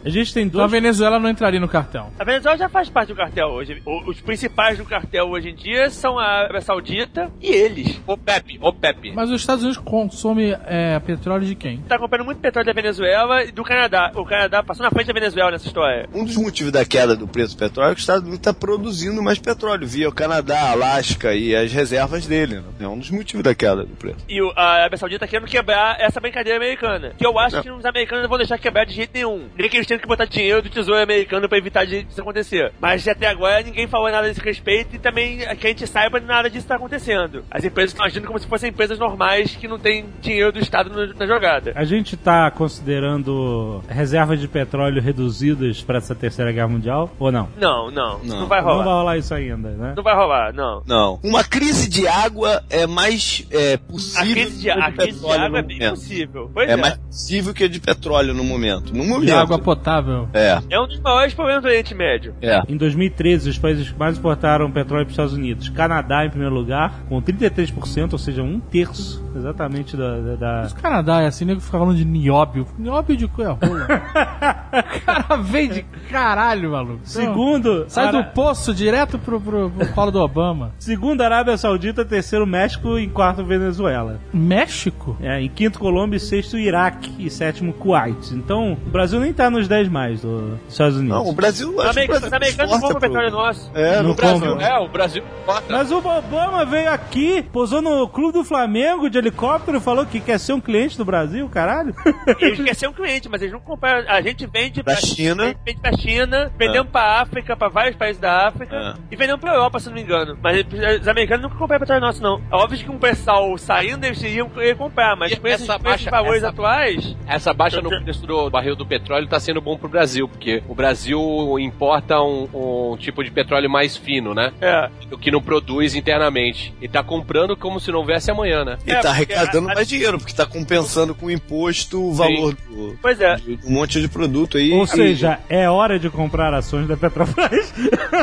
A gente tem Então a duas... Venezuela não entraria no cartel. A Venezuela já faz parte do cartel hoje. O- Os principais do cartel hoje em dia são a Arábia Saudita e eles. Ô Pepe, ô Pepe. Mas os Estados Unidos consomem é, petróleo de quem? Tá comprando muito petróleo da Venezuela e do Canadá. O Canadá passou na frente da Venezuela nessa história. Um dos motivos da queda do preço do petróleo é que os Estados Unidos está produzindo mais petróleo via o Canadá, Alasca e as reservas dele. né? É um dos motivos da queda do preço. E a Arábia Saudita querendo quebrar essa brincadeira americana. Que eu acho que os americanos não vão deixar quebrar de jeito nenhum. Nem que eles tenham que botar dinheiro do tesouro americano pra evitar isso acontecer. Mas até agora ninguém falou nada desse respeito e também que a gente saiba nada disso tá acontecendo. As empresas estão agindo como se fossem empresas normais que não têm dinheiro do Estado no- na jogada. A gente tá considerando reservas de petróleo reduzidas pra essa terceira guerra mundial ou não? Não, não. Não, Não. Vai Não vai rolar. rolar isso ainda, né? Não vai rolar, não. Não. Uma crise de água é mais é, A possível crise de, a a crise de água é bem momento. possível. Pois É é. mais possível que a de petróleo no momento. No momento. De água potável. É, É um dos maiores problemas do Oriente Médio. é. Em 2013, os países que mais exportaram petróleo para os Estados Unidos. Canadá em primeiro lugar, com 33%, ou seja, um terço exatamente da. da- da- Mas o Canadá é assim, nego fica falando de nióbio. Nióbio de coisa rola. o cara vem de caralho, maluco. Segundo, Sai Ara- do poço direto pro, pro, pro colo do Obama. segundo Arábia Saudita, terceiro México e quarto Venezuela. México? É, em quinto Colômbia, sexto Iraque e sétimo Kuwait. Então, o Brasil nem tá nos 10 mais do- dos Estados Unidos. Não, o Brasil. Os americanos, americanos não pro- petróleo nosso. É, Não no Brasil. compra. É, o Brasil importa. Mas o Obama veio aqui, posou no clube do Flamengo de helicóptero e falou que quer ser um cliente do Brasil, caralho. Eles querem ser um cliente, mas eles não compram. A gente vende Pra China. A gente vende pra China, vendemos pra África, pra vários países da África, É. e vendemos pra Europa, se não me engano. Mas os americanos nunca compraram petróleo nosso, não. É óbvio que um pessoal saindo, eles iriam comprar, mas E com esses, baixa- valores essa- atuais. Essa baixa no preço do barril do petróleo está sendo bom pro Brasil, porque o Brasil importa um, um tipo de petróleo mais fino, né? É. O que não produz internamente. E tá comprando como se não houvesse amanhã, né? E É, tá arrecadando a- mais dinheiro, porque tá compensando com o imposto o valor do, Pois é. um monte de produto aí. Ou seja, é hora de comprar ações da Petrobras.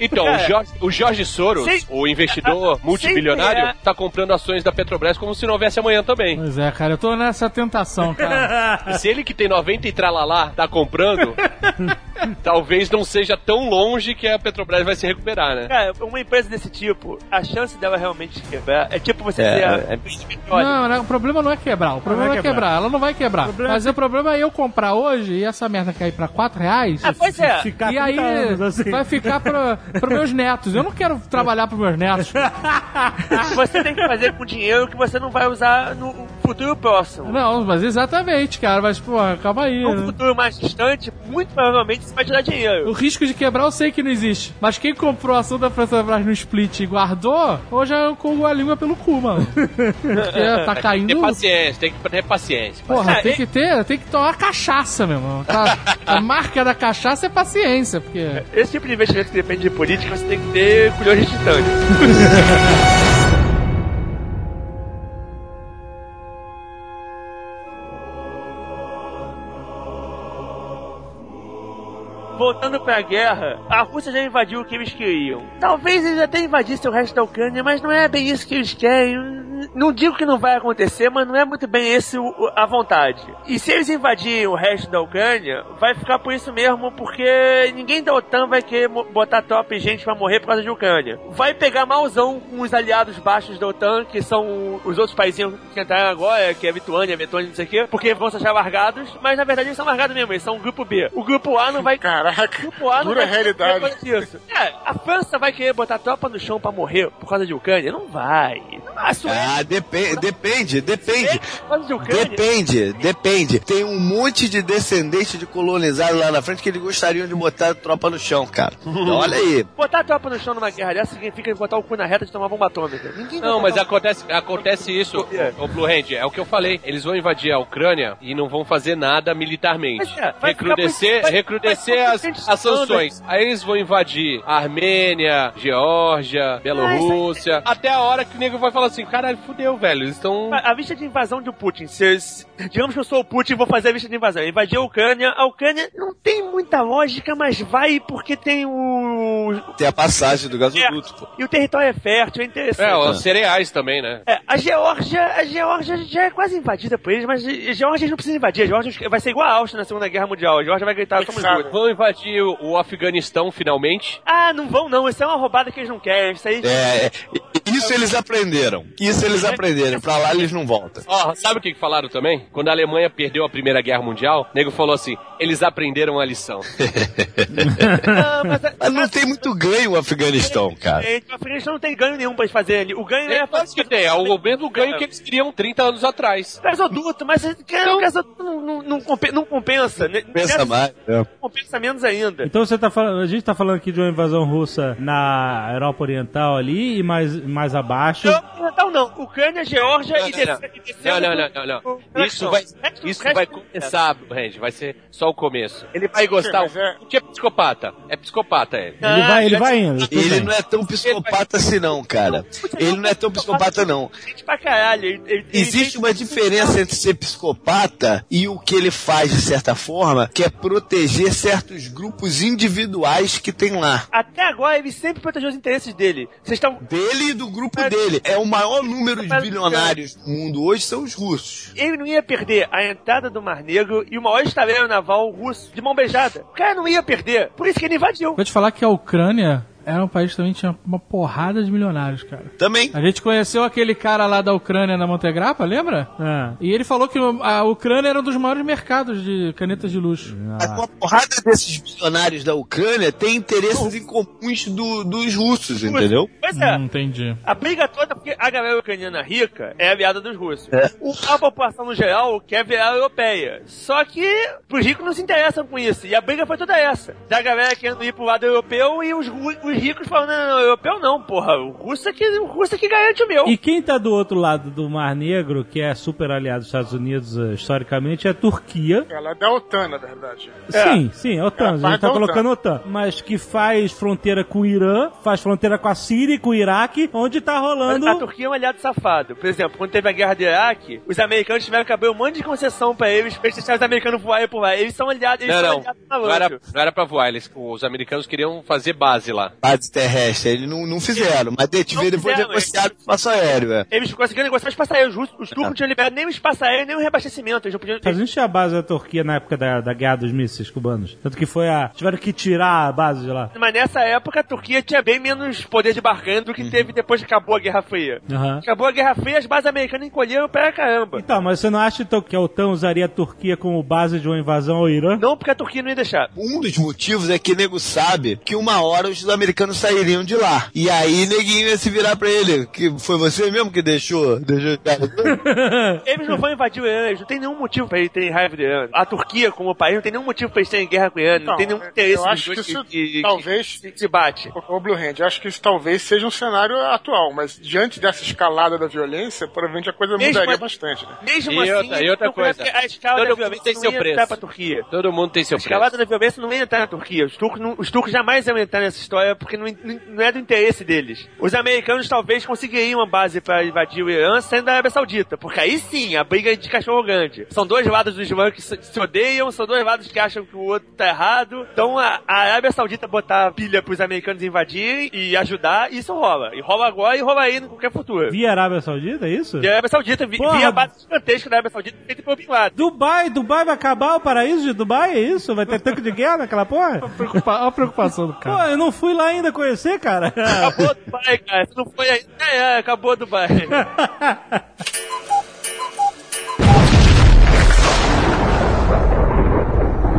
Então, É. o, Jorge, o Jorge Soros, Sim. o investidor multibilionário, é. tá comprando ações da Petrobras como se não houvesse amanhã também. Pois é, cara, eu tô nessa tentação, cara. Se ele que tem 90 e tralalá tá comprando, talvez não seja tão longe que a Petrobras vai se recuperar, né? Cara, uma empresa desse tipo, a chance dela realmente quebrar é tipo você É, a- é- Não, não, o problema não é quebrar. O problema não é é quebrar. quebrar. Ela não vai quebrar. problema Mas o problema é eu comprar hoje e essa merda cair pra 4 reais. Ah, pois é. Ficar E aí 30 anos assim. vai ficar para meus netos. Eu não quero trabalhar pros meus netos. Você tem que fazer com dinheiro que você não vai usar no futuro próximo. Não, mas exatamente, cara. Mas, pô, calma aí. No né? futuro mais distante, muito provavelmente você vai te dar dinheiro. O risco de quebrar eu sei que não existe. Mas quem comprou a ação da Petrobras no split e guardou, hoje é com a língua pelo cu, mano. Porque tá caindo. Ter paciência, tem que ter paciência. Porra, É, tem e- que ter, tem que tomar cachaça, meu irmão. Tá- A marca da cachaça é paciência, porque. Esse tipo de investimento que depende de política, você tem que ter culhões de titânio. Voltando pra guerra, a Rússia já invadiu o que eles queriam. Talvez eles até invadissem o resto da Ucrânia, mas não é bem isso que eles querem. Não digo que não vai acontecer, mas não é muito bem esse a vontade. E se eles invadirem o resto da Ucrânia, vai ficar por isso mesmo, porque ninguém da OTAN vai querer botar tropa e gente pra morrer por causa de Ucrânia. Vai pegar malzão com os aliados baixos da OTAN, que são os outros países que entraram agora, que é a Lituânia, a Letônia, não sei o quê, porque vão se achar largados, mas na verdade eles são largados mesmo, eles são o grupo B. O grupo A não vai Caraca, o grupo A não dura realidade. É, a França vai querer botar tropa no chão pra morrer por causa de Ucrânia? Não vai. A Suécia Ah, depe depende, depende. por causa de Ucrânia? Depende, depende. Tem um monte de descendentes de colonizados lá na frente que eles gostariam de botar tropa no chão, cara. Então, olha aí. Botar tropa no chão numa guerra dessa significa botar o cu na reta de tomar bomba atômica. Ninguém Não, mas botar acontece, acontece isso, É. o Blue Hand, é o que eu falei. Eles vão invadir a Ucrânia e não vão fazer nada militarmente. Mas é, vai recrudescer vai as, as sanções. Aí eles vão invadir a Armênia, Geórgia, Bielorrússia. Até a hora que o nego vai falar assim: caralho, fudeu, velho. Eles estão. A vista de invasão do Putin, se, se- digamos que eu sou o Putin e vou fazer a vista de invasão. Invadir a Ucrânia, a Ucrânia não tem muita lógica, mas vai porque tem o. Tem a passagem do gasoduto, pô. E o território é fértil, é interessante. É, os cereais também, né? É, a Geórgia, a Geórgia já é quase invadida por eles, mas a Geórgia não precisa invadir. A Geórgia vai ser igual a Áustria na Segunda Guerra Mundial. A Geórgia vai gritar somos duas. Vão invadir o, o Afeganistão finalmente. Ah, não vão não. Isso é uma roubada que eles não querem. Isso aí. É, é, isso eles aprenderam. Isso eles aprenderam. Pra lá eles não voltam. Ó, sabe o que falaram também? Quando a Alemanha perdeu a Primeira Guerra Mundial, o nego falou assim: eles aprenderam a lição. Não, mas, a- Mas não tem muito ganho o Afeganistão, cara. O Afeganistão não tem ganho nenhum pra eles fazerem ali. O ganho é É que tem, é o mesmo ganho que eles queriam 30 anos atrás. gasoduto, mas gasoduto não, não, não, não compensa. né? Pensa Nessa- mais. É. Compensa menos ainda. Então você tá falando, a gente tá falando aqui de uma invasão russa na Europa Oriental ali e mais, mais abaixo. Não, Oriental não. O, Ucrânia, Geórgia Não, e não, e Não, não, não, não, não. Isso vai, isso vai começar, Randy. Vai ser só o começo. Ele vai gostar. é- O que é psicopata? É psicopata ele. Ele vai, ele vai indo. Ele bem. não é tão psicopata assim não, cara. Ele não é tão psicopata não. Gente pra caralho. Existe uma diferença entre ser psicopata e o que ele faz, de certa forma, que é proteger certos grupos individuais que tem lá. Até agora ele sempre protegeu os interesses dele. Vocês estão. Dele e do grupo dele. É o maior número de bilionários do mundo hoje são os russos. Ele não ia perder a entrada do Mar Negro e o maior estaleiro naval russo de mão beijada. O cara não ia perder. Por isso que ele invadiu. Vou te falar que a Ucrânia era um país que também tinha uma porrada de milionários, cara. Também. A gente conheceu aquele cara lá da Ucrânia na Montegrappa, lembra? Ah. E ele falou que a Ucrânia era um dos maiores mercados de canetas de luxo. Mas Uma porrada desses bilionários da Ucrânia tem interesses em comuns do- dos russos, entendeu? Pois é. Hum, entendi. A briga toda, porque a galera ucraniana rica é aliada dos russos. O, a população no geral quer virar europeia. Só que os ricos não se interessam com isso. E a briga foi toda essa. Da galera querendo ir pro lado europeu e os, ru- os ricos falando, não, não, europeu não, porra. O russo é que, o russo é que garante o meu. E quem tá do outro lado do Mar Negro, que é super aliado dos Estados Unidos eh, historicamente, é a Turquia. Ela é da OTAN, na verdade. Sim, sim, é OTAN. É, a gente tá colocando OTAN. Mas que faz fronteira com o Irã, faz fronteira com a Síria e com o Iraque, onde tá rolando. A Turquia é um aliado safado. Por exemplo, quando teve a guerra do Iraque, os americanos tiveram que abrir um monte de concessão pra eles, pra eles deixarem os americanos voarem por lá. Eles são aliados, eles Não, são não. aliados Não era, não era pra voar. Eles, os americanos queriam fazer base lá. Base terrestre, eles não, não fizeram, mas Não tiveram depois fizeram, negociado com o espaço aéreo, é. Eles conseguiram negociar os espaço aéreo. Os, os turcos não tinham liberado nem o espaço aéreo, nem o reabastecimento. Eles não podiam... Estados Unidos tinha a base da Turquia na época da, da guerra dos mísseis cubanos. Tanto que foi a. Tiveram que tirar a base de lá. Mas nessa época a Turquia tinha bem menos poder de barganha do que teve depois que acabou a Guerra Fria. Aham. Acabou a Guerra Fria, as bases americanas encolheram pra caramba. Então, mas você não acha então que a OTAN usaria a Turquia como base de uma invasão ao Irã? Não porque a Turquia não ia deixar. Um dos motivos é que nego sabe que uma hora os americanos sairiam de lá. E aí neguinho ia se virar pra ele. Que foi você mesmo que deixou, deixou. Eles não vão invadir o Irã, eles não tem nenhum motivo pra eles terem raiva do Irã. A Turquia, como país, não tem nenhum motivo pra eles terem guerra com o Irã, não Então, tem nenhum interesse eu acho que isso que, talvez- que se bate. Ô, Blue Hand, eu acho que isso talvez seja um cenário atual, mas diante dessa escalada da violência, provavelmente a coisa Mesmo mudaria a- bastante. Né? Mesmo E assim, outra- e outra coisa, que a escala todo da violência tem não seu ia preço. pra Turquia. Todo mundo tem seu A escalada preço. da violência não ia entrar na Turquia. Os turcos, não, os turcos jamais iam entrar nessa história porque não, não- é do interesse deles. Os americanos talvez conseguiriam uma base pra invadir o Irã saindo da Arábia Saudita, porque aí sim, a briga é de cachorro grande. São dois lados do Islã que se, odeiam, são dois lados que acham que o outro tá errado. Então a, a Arábia Saudita botar pilha pros americanos invadirem e ajudar, isso rola. E rola agora e rola aí em qualquer futuro. Via Arábia Saudita, é isso? E a Arábia Saudita vi, via a base gigantesca da Arábia Saudita feita pelo Bin Laden. Dubai, Dubai vai acabar o paraíso de Dubai, é isso? Vai ter tanque de guerra naquela porra? Olha a preocupação do Pô, cara. eu não fui lá ainda conhecer, cara. Acabou Dubai, cara. Se não foi ainda, é, acabou Dubai.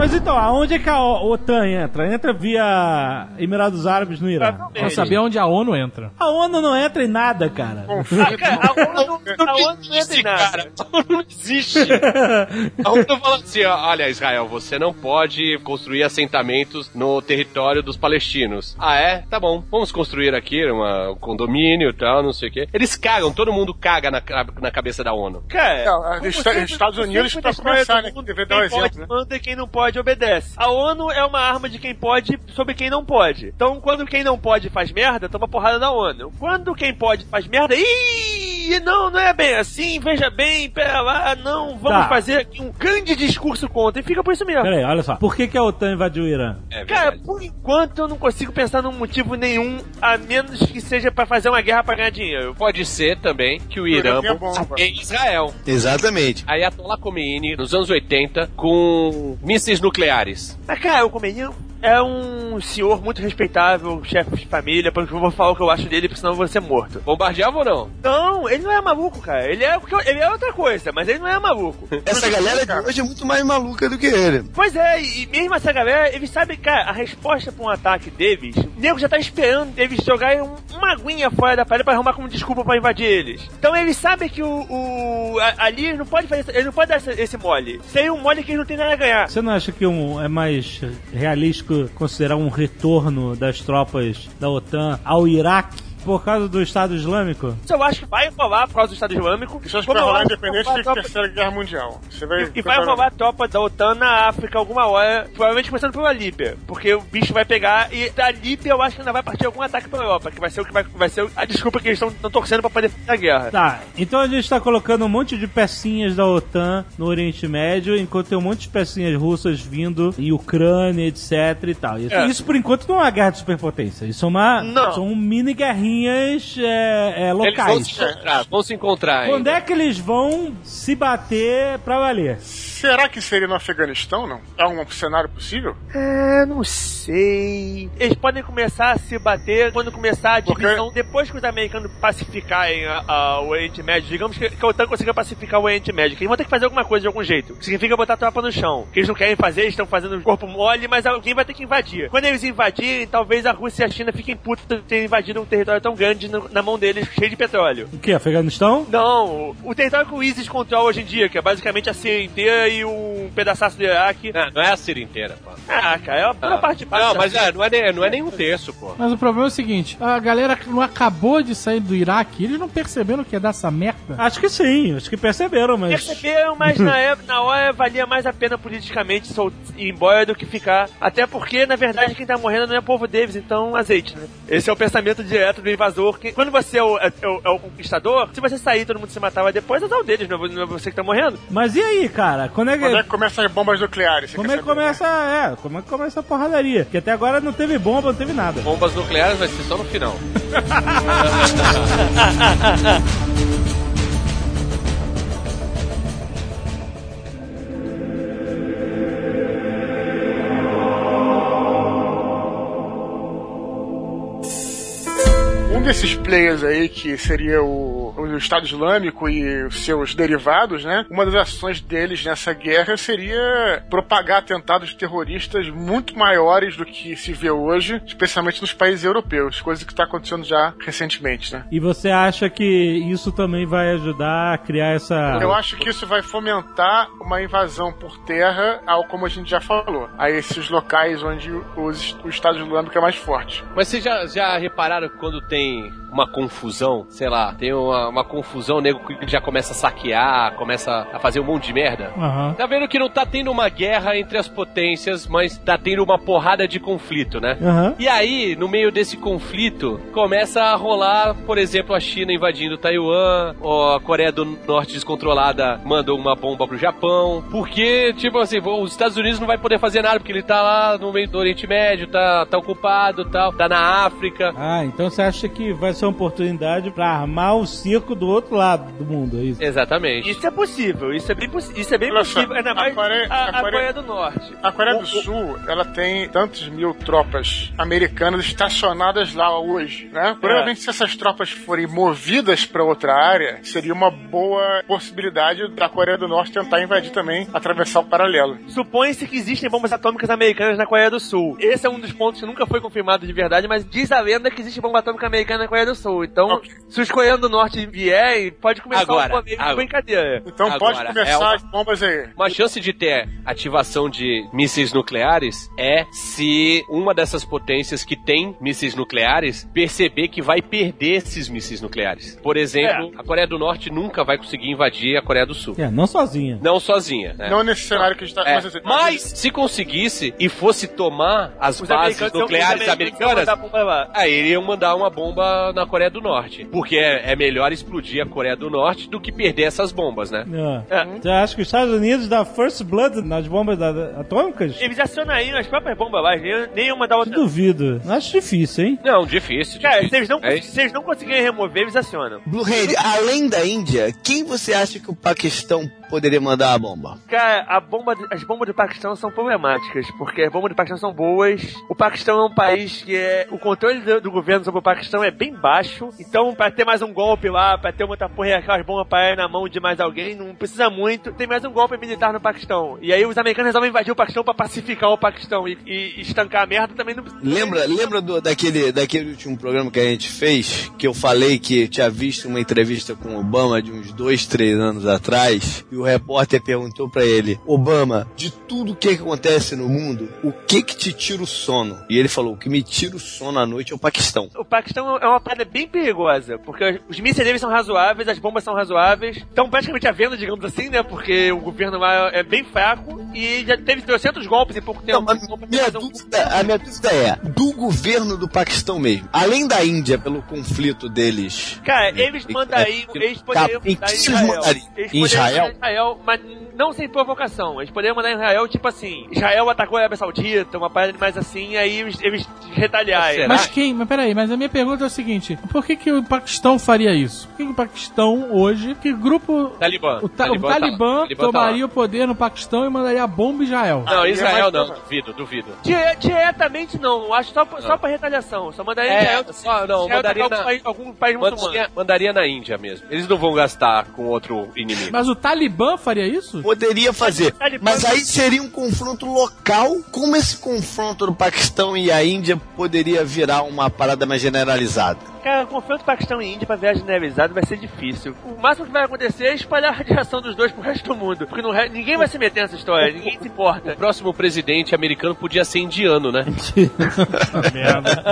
Mas então, aonde é que a OTAN entra? Entra via Emirados Árabes no Irã. Quer saber onde a ONU entra? A ONU não entra em nada, cara. Ah, cara, a ONU, a ONU não entra em nada. cara. A ONU não existe. A ONU fala assim, olha, Israel, você não pode construir assentamentos no território dos palestinos. Ah, é? Tá bom. Vamos construir aqui uma, um condomínio e tal, não sei o quê. Eles cagam, todo mundo caga na, na cabeça da ONU. Cara, Não, sempre- Estados Unidos, pra começar, né, deve dar um quem pode exemplo, né? manda e quem não pode obedece. A ONU é uma arma de quem pode sobre quem não pode. Então, quando quem não pode faz merda, toma porrada da ONU. Quando quem pode faz merda, ih, não, não é bem assim, veja bem, pera lá, não, vamos Tá. fazer aqui um grande discurso contra. E fica por isso mesmo. Pera aí, olha só. Por que, que a OTAN invadiu o Irã? É Cara, por enquanto eu não consigo pensar num motivo nenhum, a menos que seja pra fazer uma guerra pra ganhar dinheiro. Pode ser também que o Irã a é Israel. Exatamente. Ayatollah Khomeini, nos anos 80, com mísseis nucleares. Mas, cara, o Khomeini é um senhor muito respeitável, chefe de família, porque eu vou falar o que eu acho dele, porque senão eu vou ser morto. Bombardeava ou não? Não, ele não é maluco, cara. Ele é, o que eu- ele é outra coisa, mas ele não é maluco. Essa galera de hoje é muito mais maluca do que ele. Pois é, e mesmo essa galera, eles sabem, cara, a resposta pra um ataque deles, o nego já tá esperando eles jogarem um- uma aguinha fora da parede pra arrumar como desculpa pra invadir eles. Então eles sabem que o, o- a- ali ele não pode fazer, ele não pode dar esse, esse mole. Seria um mole que eles não tem nada a ganhar. Você não acha que um, é mais realístico considerar um retorno das tropas da OTAN ao Iraque por causa do Estado Islâmico? Isso eu acho que vai rolar por causa do Estado Islâmico. Isso acho que vai rolar independente da Terceira Guerra Mundial. Você vai E, e vai rolar a tropa da OTAN na África alguma hora, provavelmente começando pela Líbia, porque o bicho vai pegar e da Líbia eu acho que ainda vai partir algum ataque pra Europa, que vai ser o que vai, vai ser a desculpa que eles estão torcendo pra poder fazer a guerra. Tá, então a gente tá colocando um monte de pecinhas da OTAN no Oriente Médio, enquanto tem um monte de pecinhas russas vindo em Ucrânia, etc e tal. Isso, É. isso, por enquanto não é uma guerra de superpotência. Isso é uma, Não. são mini guerrinhas é, é, Eles vão locais. se encontrar, vão se encontrar Quando ainda. é que eles vão se bater pra valer? Será que seria no Afeganistão, não? É um cenário possível? É, não sei. Eles podem começar a se bater quando começar a Porque- divisão, depois que os americanos pacificarem a- a- o Oriente Médio, digamos que, que a OTAN consiga pacificar o Oriente Médio, que eles vão ter que fazer alguma coisa de algum jeito. Significa botar a tropa no chão. Que eles não querem fazer, eles estão fazendo o corpo mole, mas alguém vai ter que invadir. Quando eles invadirem, talvez a Rússia e a China fiquem putos de ter invadido um território tão grande no- na mão deles, cheio de petróleo. O que? Afeganistão? Não, o- o território que o ISIS controla hoje em dia, que é basicamente a Síria inteira e um pedaço do Iraque. Não, não é a Síria inteira, pô. Ah, cara, é a, a parte de baixo. Não, mas é, não, é, não é nem um terço, pô. Mas o problema é o seguinte: a galera que não acabou de sair do Iraque, eles não perceberam que ia dar essa merda. Acho que sim, acho que perceberam, mas. Perceberam, mas na, época, na hora valia mais a pena politicamente ir embora do que ficar. Até porque, na verdade, quem tá morrendo não é o povo deles, então azeite, né? Esse é o pensamento direto do invasor. Que, quando você é o, é, o- é o conquistador, se você sair e todo mundo se matar, mas depois é o deles, não é não é você que tá morrendo. Mas e aí, cara? Quando é que. Quando é que começam as bombas nucleares? Como é que né? começa, é, como é que começa a porradaria? Que até agora não teve bomba, não teve nada. Bombas nucleares vai ser só no final. Um desses players aí, que seria o, o Estado Islâmico e os seus derivados, né? Uma das ações deles nessa guerra seria propagar atentados terroristas muito maiores do que se vê hoje, especialmente nos países europeus, coisa que está acontecendo já recentemente, né? E você acha que isso também vai ajudar a criar essa. Eu acho que isso vai fomentar uma invasão por terra, ao como a gente já falou, a esses locais onde os, o Estado Islâmico é mais forte. Mas vocês já, já repararam que quando tem uma confusão, sei lá, tem uma, uma confusão, o nego que já começa a saquear, começa a fazer um monte de merda? Aham. Tá vendo que não tá tendo uma guerra entre as potências, mas tá tendo uma porrada de conflito, né? Aham. E aí, no meio desse conflito, começa a rolar, por exemplo, a China invadindo Taiwan, ou a Coreia do Norte descontrolada mandou uma bomba pro Japão, porque, tipo assim, os Estados Unidos não vai poder fazer nada, porque ele tá lá no meio do Oriente Médio, tá, tá ocupado tal, tá na África. Ah, então você acha que vai ser uma oportunidade pra armar o circo do outro lado do mundo, é isso? Exatamente. Isso é possível, isso é bem, isso é bem Olha possível, ainda a mais Coreia- a, a a Coreia- Coreia do Norte. A Coreia O- do Sul, ela tem tantos mil tropas americanas estacionadas lá hoje, É. né? Provavelmente se essas tropas forem movidas para outra área, seria uma boa possibilidade da Coreia do Norte tentar invadir também, atravessar o paralelo. Supõe-se que existem bombas atômicas americanas na Coreia do Sul. Esse é um dos pontos que nunca foi confirmado de verdade, mas diz a lenda que existe bomba atômica americana na Coreia do Sul. Então, Ok. se os coreanos do Norte vierem, pode começar Agora, um de agora. brincadeira. Então Agora, pode é começar uma- as bombas aí. Uma chance de ter ativação de mísseis nucleares é se uma dessas potências que tem mísseis nucleares perceber que vai perder esses mísseis nucleares. Por exemplo, a Coreia do Norte nunca vai conseguir invadir a Coreia do Sul. É, não sozinha. Não sozinha, né? Não nesse cenário que a gente está É, mas, assim, mas se conseguisse e fosse tomar as Os bases nucleares americanas, aí iriam mandar uma bomba na Coreia do Norte. Porque é, é melhor explodir a Coreia do Norte do que perder essas bombas, né? É. É. Você acha que os Estados Unidos dá first blood nas bombas da- da- atômicas? Eles acionariam as próprias bombas lá, nem- nenhuma da outra. Duvido. Acho difícil, hein? Não, difícil. Cara, difícil. se eles, não, É se eles não conseguirem remover, eles acionam. Blue Hand, além da Índia, quem você acha que o Paquistão poderia mandar a bomba? Cara, a bomba, as bombas do Paquistão são problemáticas, porque as bombas do Paquistão são boas. O Paquistão é um país que é. O controle do, do governo sobre o Paquistão é bem baixo. Então, pra ter mais um golpe lá, pra ter uma outra porra e aquelas bombas ir na mão de mais alguém, não precisa muito. Tem mais um golpe militar no Paquistão. E aí os americanos resolvem invadir o Paquistão pra pacificar o Paquistão e, e estancar a merda também não precisa. Lembra, lembra do- daquele, daquele último programa que a gente fez? Que eu falei que tinha visto uma entrevista com o Obama de uns dois, três anos atrás. E o o repórter perguntou pra ele: Obama, de tudo que acontece no mundo, o que que te tira o sono? E ele falou: o que me tira o sono à noite é o Paquistão. O Paquistão é uma parada bem perigosa, porque os mísseis deles são razoáveis, as bombas são razoáveis, estão praticamente à venda, digamos assim, né? Porque o governo lá é bem fraco e já teve 300 golpes em pouco tempo. Não, mas minha dúvida, a minha dúvida é: do governo do Paquistão mesmo, além da Índia, pelo conflito deles. Cara, eles mandariam, eles poderiam Em que eles mandariam? Em Israel? Mandar em Israel, mas não sem provocação. Eles poderiam mandar em Israel, tipo assim, Israel atacou a Arábia Saudita, uma parada mais assim, aí eles, eles retaliarem. Será? Mas quem? Mas peraí, mas a minha pergunta é o seguinte: por que, que o Paquistão faria isso? Por que, que o Paquistão hoje, que grupo. Talibã. O, ta- o Talibã tá- Talibã, Talibã tá tomaria o poder no Paquistão e mandaria a bomba em Israel. Não, é Israel não, duvido, duvido. Dire- diretamente não, eu acho só, só pra retaliação. Só mandaria em Israel. É, só, não, Israel mandaria na, algum país, algum país mandaria na Índia mesmo. Eles não vão gastar com outro inimigo. Mas o Talibã faria isso? Poderia fazer, mas aí seria um confronto local. Como esse confronto do Paquistão e a Índia poderia virar uma parada mais generalizada? Cara, o confronto Paquistão e Índia pra viagem generalizada vai ser difícil. O máximo que vai acontecer é espalhar a radiação dos dois pro resto do mundo. Porque re- ninguém vai se meter nessa história, ninguém se importa. O próximo presidente americano podia ser indiano, né? Merda.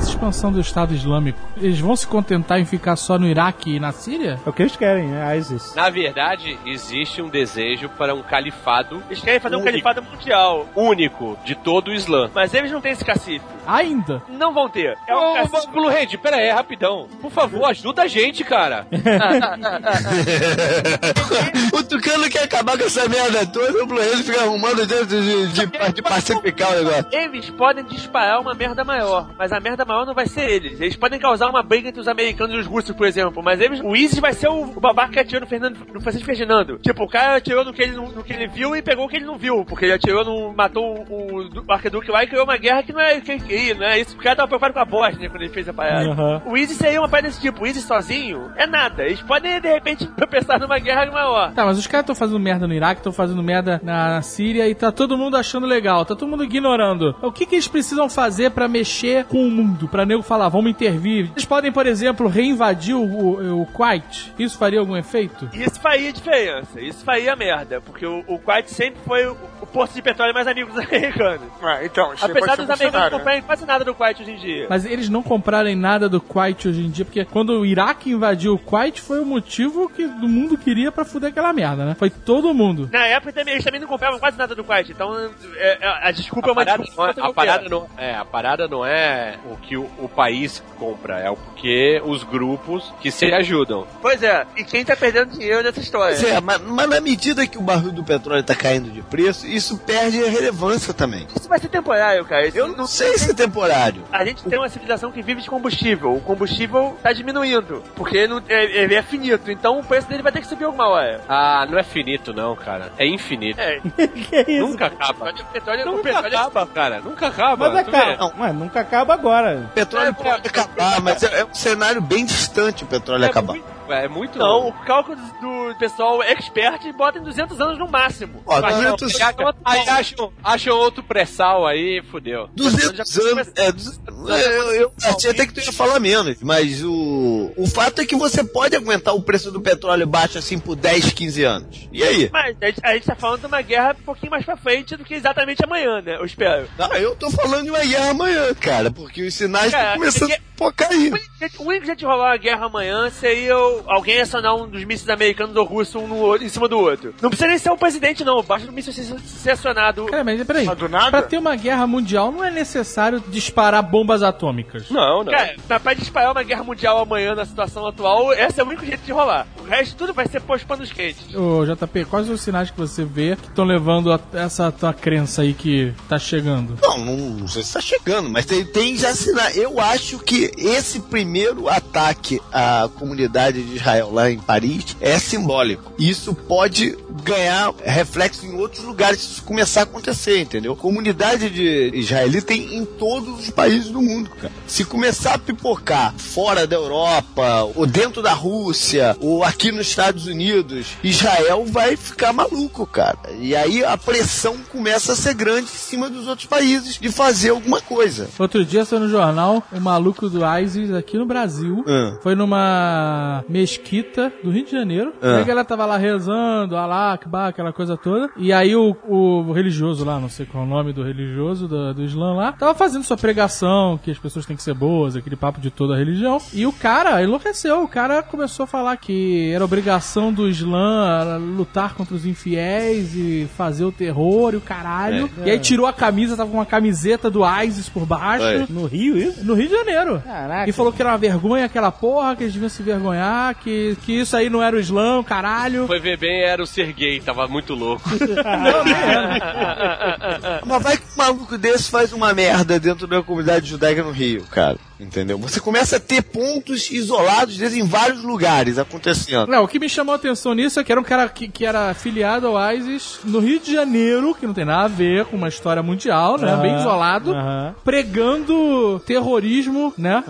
Essa expansão do Estado Islâmico, eles vão se contentar em ficar só no Iraque e na Síria? É o que eles querem, é ISIS. Na verdade, existe um desejo para um califado Eles querem fazer um Único. califado mundial. único de todo o Islã. Mas eles não têm esse cacife. Ainda? Não vão ter. É um Ô, cacife. Blue Hand, pera aí, rapidão. Por favor, ajuda a gente, cara. o Tucano quer acabar com essa merda toda, o Blue Hand fica arrumando dentro de, de, de pacificar o negócio. Eles podem disparar uma merda maior, mas a merda maior não vai ser eles. Eles podem causar uma briga entre os americanos e os russos, por exemplo, mas eles, o ISIS vai ser o, o babaca que atirou no, Fernando, no Francisco Ferdinando. Tipo, o cara atirou no que, ele, no que ele viu e pegou o que ele não viu, porque ele atirou no. matou o, o, du- arquiduque lá e criou uma guerra que não é que queria, não é isso. O cara tava preocupado com a Bósnia quando ele fez a parada. Aham. O ISIS seria uma parada desse tipo. O ISIS sozinho é nada. Eles podem, de repente, tropeçar numa guerra maior. Tá, mas os caras estão fazendo merda no Iraque, estão fazendo merda na Síria e tá todo mundo achando legal, tá todo mundo ignorando. O que, que eles precisam fazer pra mexer com o mundo? Pra nego falar, vamos intervir? Eles podem, por exemplo, reinvadir o, o, o Kuwait? Isso faria algum efeito? Isso faria diferença, isso faria merda, porque o, o Kuwait sempre foi o, o posto de petróleo mais amigo dos americanos. Ah, então, isso Apesar dos americanos cenário, né? comprarem quase nada do Kuwait hoje em dia. Mas eles não comprarem nada do Kuwait hoje em dia, porque quando o Iraque invadiu o Kuwait foi o motivo que o mundo queria pra fuder aquela merda, né? Foi todo mundo. Na época também, eles também não compravam quase nada do Kuwait, então é, é, a desculpa é A uma parada, desculpa. não é, não, é, a parada não é o que o, o país compra, é o que os grupos que se ajudam. Pois é, e quem tá perdendo dinheiro nessa história? Pois é, mas, mas na medida que o barril do petróleo tá caindo de preço, isso perde a relevância também. Isso vai ser temporário, cara. Isso Eu não sei se é temporário. A gente tem uma civilização que vive de combustível. O combustível tá diminuindo, porque não, é, ele é finito, então o preço dele vai ter que subir alguma hora. Ah, não é finito não, cara. É infinito. É, que isso? Nunca acaba. o petróleo, o Nunca petróleo acaba, cara. Nunca acaba. Mas acaba. vê? Não, mas nunca acaba agora. O petróleo pode acabar, mas é, é um cenário bem distante o petróleo É acabar. Muito, é muito Não, o cálculo do pessoal expert bota em 200 anos no máximo. Ó, Mas não, 200 Aí acham, acham outro pré-sal aí, fudeu. 200 anos. É, duze- eu, eu achei até que tu ia falar menos, mas o, o fato é que você pode aguentar o preço do petróleo baixo assim por 10, 15 anos. E aí? Mas a gente, a gente tá falando de uma guerra um pouquinho mais pra frente do que exatamente amanhã, né? Eu espero. Não, eu tô falando de uma guerra amanhã, cara, porque os sinais Cara, estão começando a cair. O único jeito- O único jeito de rolar uma guerra amanhã seria o- alguém acionar um dos mísseis americanos ou russos um no outro- em cima do outro. Não precisa nem ser o presidente, não. Basta o míssil ser, ser acionado. Cara, mas peraí. Mas do nada? Pra ter uma guerra mundial não é necessário disparar bombas atômicas. Não, não. Cara, pra disparar uma guerra mundial amanhã na situação atual, esse é o único jeito de rolar. O resto tudo vai ser posto panos quentes. Ô, JP, quais os sinais que você vê que estão levando a essa tua crença aí que tá chegando? Não, não, não sei se tá chegando, mas tem, tem já sinais. Eu acho que esse primeiro ataque à comunidade de Israel lá em Paris é simbólico. Isso pode ganhar reflexo em outros lugares se isso começar a acontecer, entendeu? Comunidade de israelita tem em todos os países do mundo, cara. Se começar a pipocar fora da Europa, ou dentro da Rússia, ou aqui nos Estados Unidos, Israel vai ficar maluco, cara. E aí a pressão começa a ser grande em cima dos outros países de fazer alguma coisa. Outro dia saiu no jornal o maluco do ISIS aqui no Brasil. Ah. Foi numa mesquita do Rio de Janeiro. Ah. Aí ela tava lá rezando, Alá, Akbar, aquela coisa toda. E aí o, o religioso lá, não sei qual é o nome do religioso do, do Islã lá, tava fazendo sua pregação, que as pessoas têm que ser boas, aquele papo de toda a religião. E o cara enlouqueceu. O cara começou a falar que era obrigação do Islã lutar contra os infiéis e fazer o terror e o caralho. E aí tirou a camisa, tava com uma camiseta do ISIS por baixo. É. No Rio, isso? No Rio de Janeiro. Caraca. E falou que era uma vergonha aquela porra, que eles deviam se vergonhar, que, que isso aí não era o Islã, caralho. Foi ver bem, era o Serguei, tava muito louco. Não, era. Mas vai que um maluco desse faz uma merda dentro da comunidade judaica no Rio, cara. Entendeu? Você começa a ter pontos isolados desses em vários lugares acontecendo. Não, o que me chamou a atenção nisso é que era um cara que, que era afiliado ao ISIS no Rio de Janeiro, que não tem nada a ver com uma história mundial, né? Bem isolado, pregando terrorismo, né?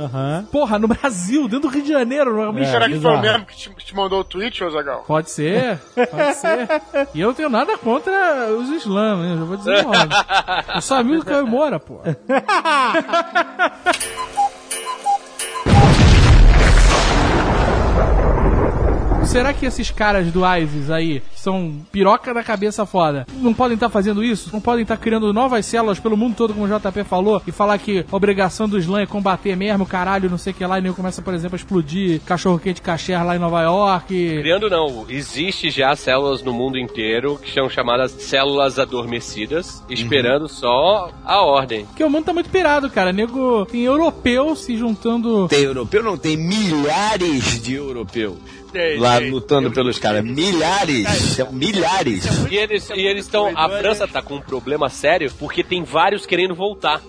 Porra, no Brasil, dentro do Rio de Janeiro. não é? É, Será que foi o mesmo que te, que te mandou o tweet, ô Zagal? Pode ser, pode ser. E eu não tenho nada contra os islãs, né? Já vou dizer logo. Eu sou amigo do Caio Moura, pô. Será que esses caras do ISIS aí, que são piroca da cabeça foda, não podem estar fazendo isso? Não podem estar criando novas células pelo mundo todo, como o JP falou, e falar que a obrigação do Islã é combater mesmo, caralho, não sei o que lá, e nem começa, por exemplo, a explodir cachorro-quente caché lá em Nova York. Criando não, existe já células no mundo inteiro que são chamadas células adormecidas, esperando só a ordem. Porque o mundo tá muito pirado, cara. Nego tem europeu se juntando. Tem europeu? Não, tem milhares de europeus Tem, lá tem. lutando pelos caras. Milhares, são milhares. E eles e eles estão. A França tá com um problema sério porque tem vários querendo voltar.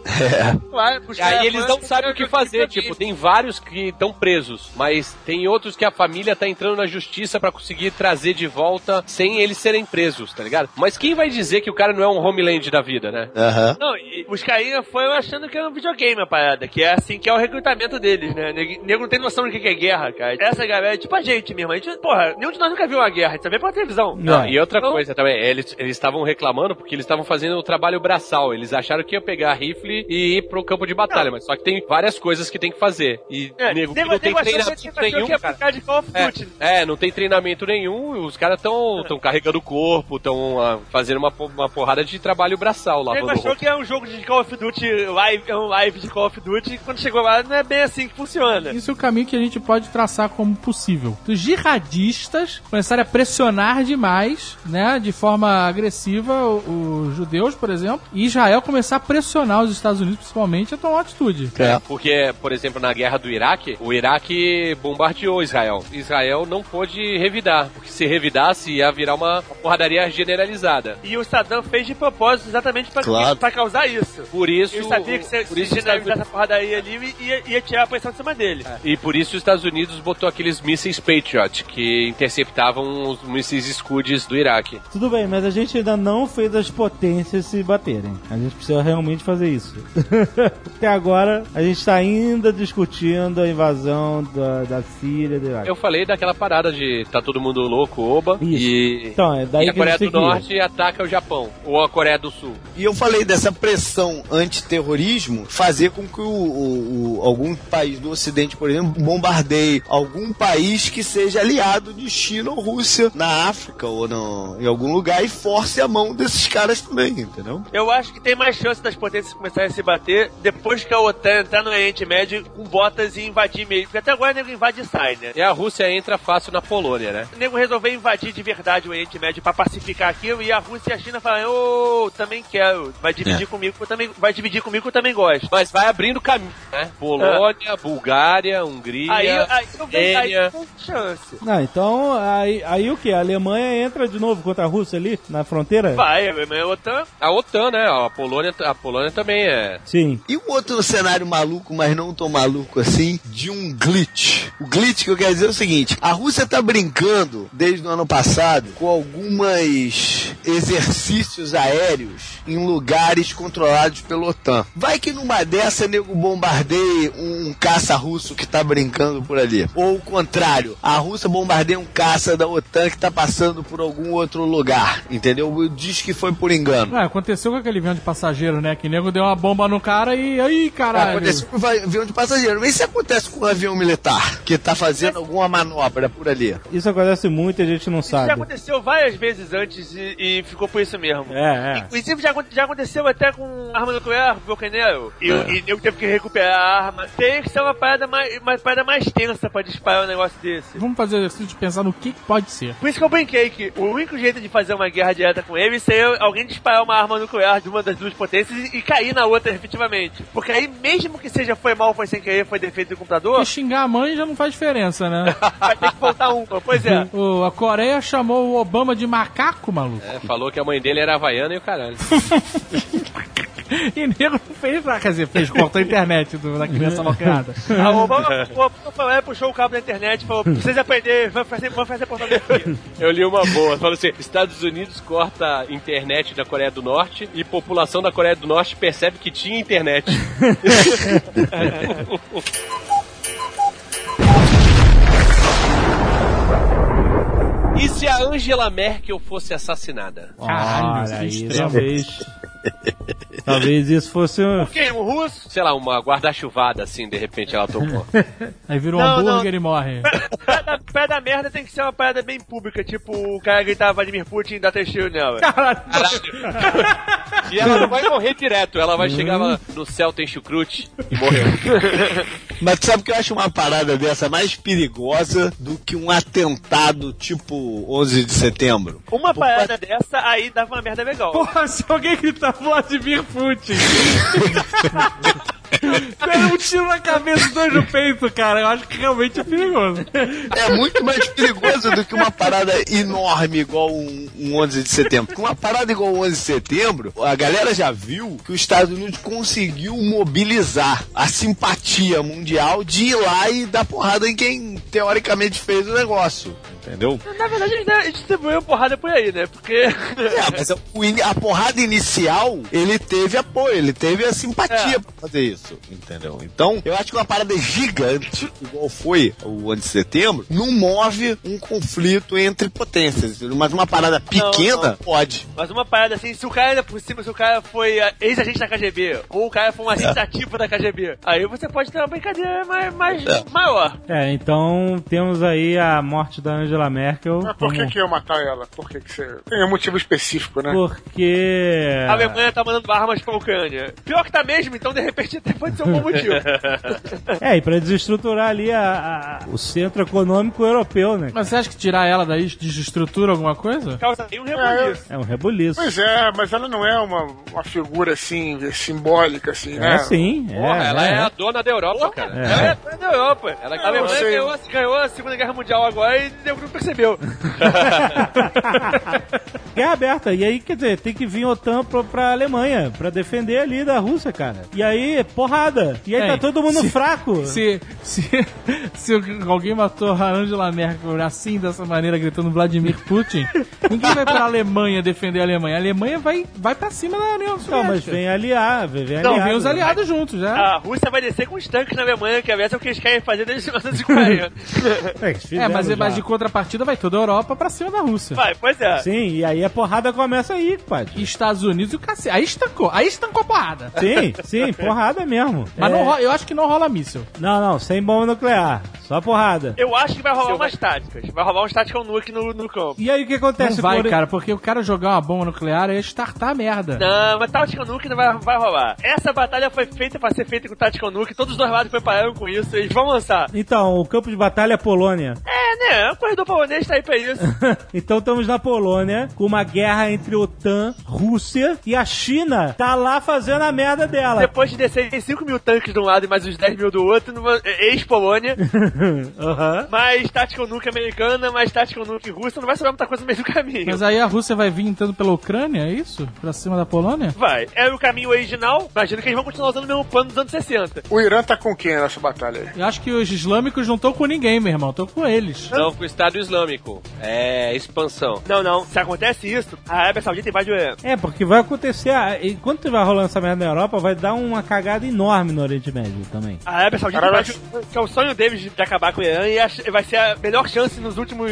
Vai, E aí eles não sabem o que fazer. Tipo, tem vários que estão presos, mas tem outros que a família tá entrando na justiça pra conseguir trazer de volta sem eles serem presos, tá ligado? Mas quem vai dizer que o cara não é um homeland da vida, né? Aham. Não, e os carinha foi achando que era um videogame a parada, que é assim que é o recrutamento deles, né? Nego não tem noção do que que é guerra, cara. Essa galera é tipo a gente mesmo. A gente, porra, nenhum de nós nunca viu uma guerra, a gente vê pela televisão. Não, e outra Então- coisa também, eles estavam reclamando porque eles estavam fazendo o trabalho braçal. Eles acharam que ia pegar rifle e ir pro campo de batalha, mas só que tem várias coisas que tem que fazer. E É, nego, nego- não tem nego treinamento nenhum, ia cara. ficar de Call of Duty. É, é, não tem treinamento nenhum, os caras estão tão carregando o corpo, estão fazendo uma, uma porrada de trabalho braçal, Nego lavando achou que é um jogo de Call of Duty live, é um live de Call of Duty, quando chegou lá não é bem assim que funciona. Isso é o caminho que a gente pode traçar como possível. Os jihadistas começarem a pressionar demais, né, de forma agressiva, o- os judeus, por exemplo, e Israel começar a pressionar os Estados Unidos, principalmente, a tomar uma atitude. É. Porque, por exemplo, na guerra do Iraque, o Iraque bombardeou Israel. Israel não pôde revidar, porque se revidasse ia virar uma porradaria generalizada. E o Saddam fez de propósito exatamente pra, Claro. causar isso. Por isso, Ele sabia que se, por se isso generalizasse essa porradaria ali, ia, ia tirar a pressão de cima dele. E por isso os Estados Unidos botou aqueles mísseis Patriot, que interceptavam os mísseis Scud do Iraque. Tudo bem, mas a gente ainda não fez as potências se baterem. A gente precisa realmente fazer isso. Até agora, a gente está ainda discutindo a invasão da, da Síria, do Iraque. Eu falei daquela parada de tá todo mundo louco, oba, Isso. e, Então, é daí e a que Coreia do ir. Norte ataca o Japão, ou a Coreia do Sul. E eu falei dessa pressão antiterrorismo fazer com que o, o- o- algum país do Ocidente, por exemplo, bombardeie algum país que seja aliado de China ou Rússia na África ou no, em algum lugar e force a mão desses caras também, entendeu? Eu acho que tem mais chance das potências começarem a se bater depois que a OTAN entrar no Oriente Médio com botas e invadir mesmo. Porque até agora o nego invade e sai, né? E a Rússia entra fácil na Polônia, né? O nego resolveu invadir de verdade o Oriente Médio pra pacificar aquilo e a Rússia e a China falam, ô, também quero. Vai dividir comigo, eu também, vai dividir comigo, eu também gosto. Mas vai abrindo caminho, né? Polônia, Bulgária, Hungria, Aí, aí eu vejo aí Chance. Não, então, aí, aí o que? A Alemanha entra de novo contra a Rússia ali, na fronteira? Vai, a Alemanha é OTAN. A OTAN, né? A Polônia, a Polônia também é. Sim. E um outro cenário maluco, mas não tão maluco assim, de um glitch. O glitch que eu quero dizer é o seguinte: a Rússia tá brincando desde o ano passado com algumas exercícios aéreos em lugares controlados pela OTAN. Vai que numa dessa nego bombardeie um caça russo que tá brincando por ali. Ou o contrário, a Rússia bombardeia um caça da OTAN que tá passando por algum outro lugar. Entendeu? Diz que foi por engano. Ué, aconteceu com aquele avião de passageiro, né? Que nego deu uma bomba no cara e aí, caralho. Acontece com o avião de passageiro. Mas isso acontece com um avião militar que tá fazendo alguma manobra por ali. Isso acontece muito e a gente não Isso já sabe. aconteceu várias vezes antes e, e ficou por isso mesmo. É, é. Inclusive já, já aconteceu até com arma nuclear, Volcanero. E, e eu teve que recuperar a arma. Tem que ser uma parada mais, uma parada mais tensa pra disparar um negócio desse. Vamos fazer o exercício de pensar no que que pode ser. Por isso que eu brinquei que o único jeito de fazer uma guerra direta com ele seria alguém disparar uma arma nuclear de uma das duas potências e, e cair na outra, efetivamente. Porque aí, mesmo que seja foi mal, foi sem querer, foi defeito do computador, Porque xingar a mãe já não faz diferença, né? vai ter que voltar um. Pois é. O- a Coreia chamou o Obama de macaco, maluco. é, falou que a mãe dele era havaiana e o caralho. E nego fez, ah, quer dizer, fez, cortou a internet do, da criança mal criada. A Obama, lá e puxou o cabo da internet e falou: vocês aprender, vamos fazer, vamos fazer aqui. Eu li uma boa. Falou assim: Estados Unidos corta a internet da Coreia do Norte e população da Coreia do Norte percebe que tinha internet. e se a Angela Merkel fosse assassinada? Caralho, Olha extremo. talvez. talvez isso fosse um. O russo? Sei lá, uma guarda-chuvada assim, de repente ela tomou. Aí virou um Não, hambúrguer e morre. Pé da, pé da merda tem que ser uma parada bem pública, tipo o cara gritar Vladimir Putin e dar testemunho nela. E ela não vai morrer direto, ela vai chegar lá no céu, tem chucrute e morreu. Mas tu sabe que eu acho uma parada dessa mais perigosa do que um atentado tipo 11 de setembro? Uma parada dessa aí dava uma merda legal. Porra, se alguém gritar Vladimir Putin. Pega um tiro na cabeça e dois no peito, cara. Eu acho que realmente é perigoso. É muito mais perigoso do que uma parada enorme igual um, um 11 de setembro. Porque uma parada igual um 11 de setembro, a galera já viu que os Estados Unidos conseguiu mobilizar a simpatia mundial de ir lá e dar porrada em quem teoricamente fez o negócio. Entendeu? Na verdade, a gente- a distribuiu porrada por aí, né? Porque. É, mas ini- a porrada inicial, ele teve apoio, ele teve a simpatia É. pra fazer isso, entendeu? Então, eu acho que uma parada gigante, igual foi o 11 de setembro, não move um conflito entre potências, entendeu? mas uma parada pequena não. pode. Mas uma parada assim, se o cara ainda por cima, se o cara foi ah, ex-agente da KGB, ou o cara foi um agente ativo da KGB, aí você pode ter uma brincadeira mais, mais maior. É, então temos aí a morte da Angela Merkel. Mas por que, como- que eu matar ela? Por que, que você. Tem um motivo específico, né? Porque. A Alemanha tá mandando armas pra Ucrânia. Pior que tá mesmo, então de repente até pode ser um bom motivo. É, e pra desestruturar ali a- a- o centro econômico europeu, né? Mas você acha que tirar ela daí desestrutura alguma coisa? Causa um rebuliço. É um rebuliço. Pois é, mas ela não é uma, uma figura assim, simbólica, assim, né? É sim, é. Porra, ela é, é. a dona da Europa, cara. É. Ela é toda da Europa. Ela a Alemanha ganhou, ganhou a Segunda Guerra Mundial agora e o não percebeu. Guerra aberta. E aí, quer dizer, tem que vir OTAN pra, pra Alemanha pra defender ali da Rússia, cara. E aí, porrada. E aí Ei, tá todo mundo se- fraco. Se, se, se alguém matou a Angela Merkel assim, dessa maneira, gritando Vladimir Putin, ninguém vai pra Alemanha defender a Alemanha. A Alemanha vai, vai pra cima da União Não, Soviética. mas vem aliar, vem, vem Não, aliado. vem os aliados juntos, já. A Rússia vai descer com os tanques na Alemanha, que é o que eles querem fazer desde 1940. É, É, mas, já. mas de contrapartida vai toda a Europa pra cima da Rússia. Vai, pois é. Sim, e aí a porrada começa aí, compadre. E Estados Unidos e o cacete. Aí estancou. Aí estancou a porrada. Sim, sim, porrada mesmo. Mas É. não rola- eu acho que não rola míssil. Não, não, sem bomba nuclear. Só porrada. Eu acho que vai rolar Seu umas táticas. Vai rolar uns táticas nuke no, no campo. E aí o que Não acontece vai, por- cara, porque o cara jogar uma bomba nuclear é startar a merda. Não, mas tática nuke não vai, vai rolar. Essa batalha foi feita pra ser feita com tática nuke. Todos os dois lados prepararam com isso. Eles vão lançar. Então, o campo de batalha é Polônia. É, né? É um corredor Todo polonês tá aí pra isso. Então estamos na Polônia, com uma guerra entre OTAN, Rússia e a China tá lá fazendo a merda dela. Depois de descer 5 mil tanques de um lado e mais uns 10 mil do outro, numa ex-Polônia, Aham. mais Tactical Nuke americana, mais Tactical Nuke russa, não vai sobrar muita coisa no meio do caminho. Mas aí a Rússia vai vir entrando pela Ucrânia, é isso? Pra cima da Polônia? Vai. Era o caminho original, imagino que eles vão continuar usando o mesmo plano dos anos 60. O Irã tá com quem nessa batalha aí? Eu acho que os islâmicos não estão com ninguém, meu irmão. Estão com eles. Não, com o Estado Islâmico. É expansão. Não, não. Se acontece isso, a Arábia Saudita invade o Irã. É, porque vai acontecer. Enquanto tiver rolando essa merda na Europa, vai dar uma cagada enorme no Oriente Médio também. A Arábia Saudita invade que é o sonho deles de acabar com o Irã e vai ser a melhor chance nos últimos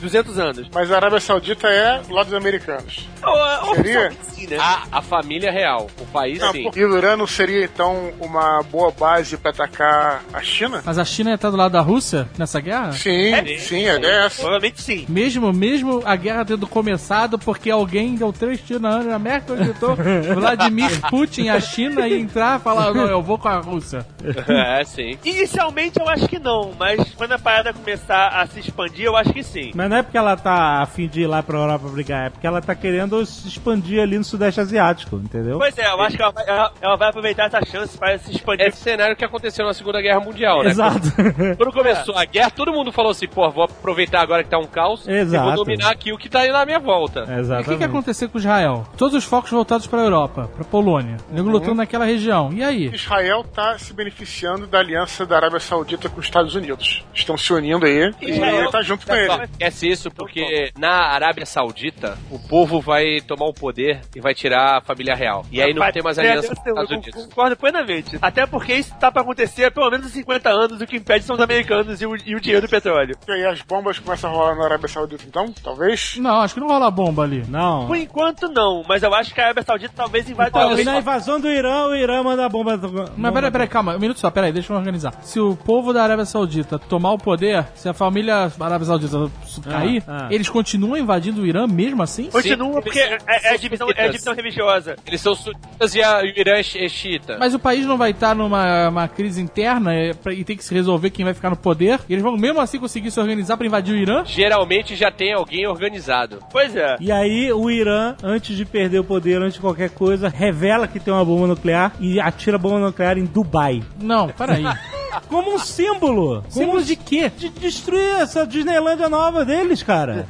200 anos. Mas a Arábia Saudita é do lado dos americanos. Ou, Seria? oficialmente sim, né? A, a família real. O país, Não, sim. E o Irã não seria então uma boa base pra atacar a China? Mas a China ia estar do lado da Rússia nessa guerra? Sim, É, sim, é dessa. Provavelmente sim. Mesmo, mesmo a guerra tendo começado porque alguém deu três tiros na Angela Merkel e gritou Vladimir Putin, a China, ia entrar e falar, não, eu vou com a Rússia. é, sim. Inicialmente eu acho que não, mas quando a parada começar a se expandir, eu acho que sim. Mas não é porque ela tá a fim de ir lá pra Europa brigar, é porque ela tá querendo se expandir ali no Sudeste Asiático, entendeu? Pois é, eu acho que ela vai, ela- ela vai aproveitar essa chance para se expandir. É esse cenário que aconteceu na Segunda Guerra Mundial, né? Exato. Quando começou a guerra, todo mundo falou assim, pô, vou aproveitar agora que tá um caos Exato. e vou dominar aqui o que tá aí na minha volta. E o que, Exatamente. que ia acontecer com Israel? Todos os focos voltados pra Europa, pra Polônia. Nego lutando naquela região. E aí? Israel tá se beneficiando da aliança da Arábia Saudita com os Estados Unidos. Estão se unindo aí e Israel- ele tá junto com ele. esquece isso porque na Arábia Saudita o povo vai tomar o poder e vai tirar a família real. E aí não Vai tem mais aliança com os Estados Unidos. Concordo plenamente. Até porque isso tá pra acontecer há pelo menos 50 anos, o que impede são os americanos e o, e o dinheiro do petróleo. E aí as bombas começam a rolar na Arábia Saudita então? Talvez? Não, acho que não rola bomba ali. Não. Por enquanto não, mas eu acho que a Arábia Saudita talvez invada talvez- na invasão do Irã, o Irã manda a bomba. Mas peraí, peraí, calma, um minuto só, peraí, deixa eu organizar. Se o povo da Arábia Saudita tomar o poder, se a família Arábia Saudita cair, ah. eles continuam invadindo o Irã mesmo assim? Continua Sim, porque é, é, a são divisão, é a divisão religiosa. Eles são sunitas e, a, o Irã é é xiita. Mas o país não vai estar numa uma crise interna é, pra- e tem que se resolver quem vai ficar no poder. E eles vão mesmo assim conseguir se organizar pra invadir o Irã? Geralmente já tem alguém organizado. Pois é. E aí o Irã, antes de perder o poder, antes de qualquer coisa, revela que tem uma bomba nuclear e atira a bomba nuclear em Dubai. Não, peraí. Como um símbolo. Símbolo de quê? De destruir essa Disneylândia nova deles, cara.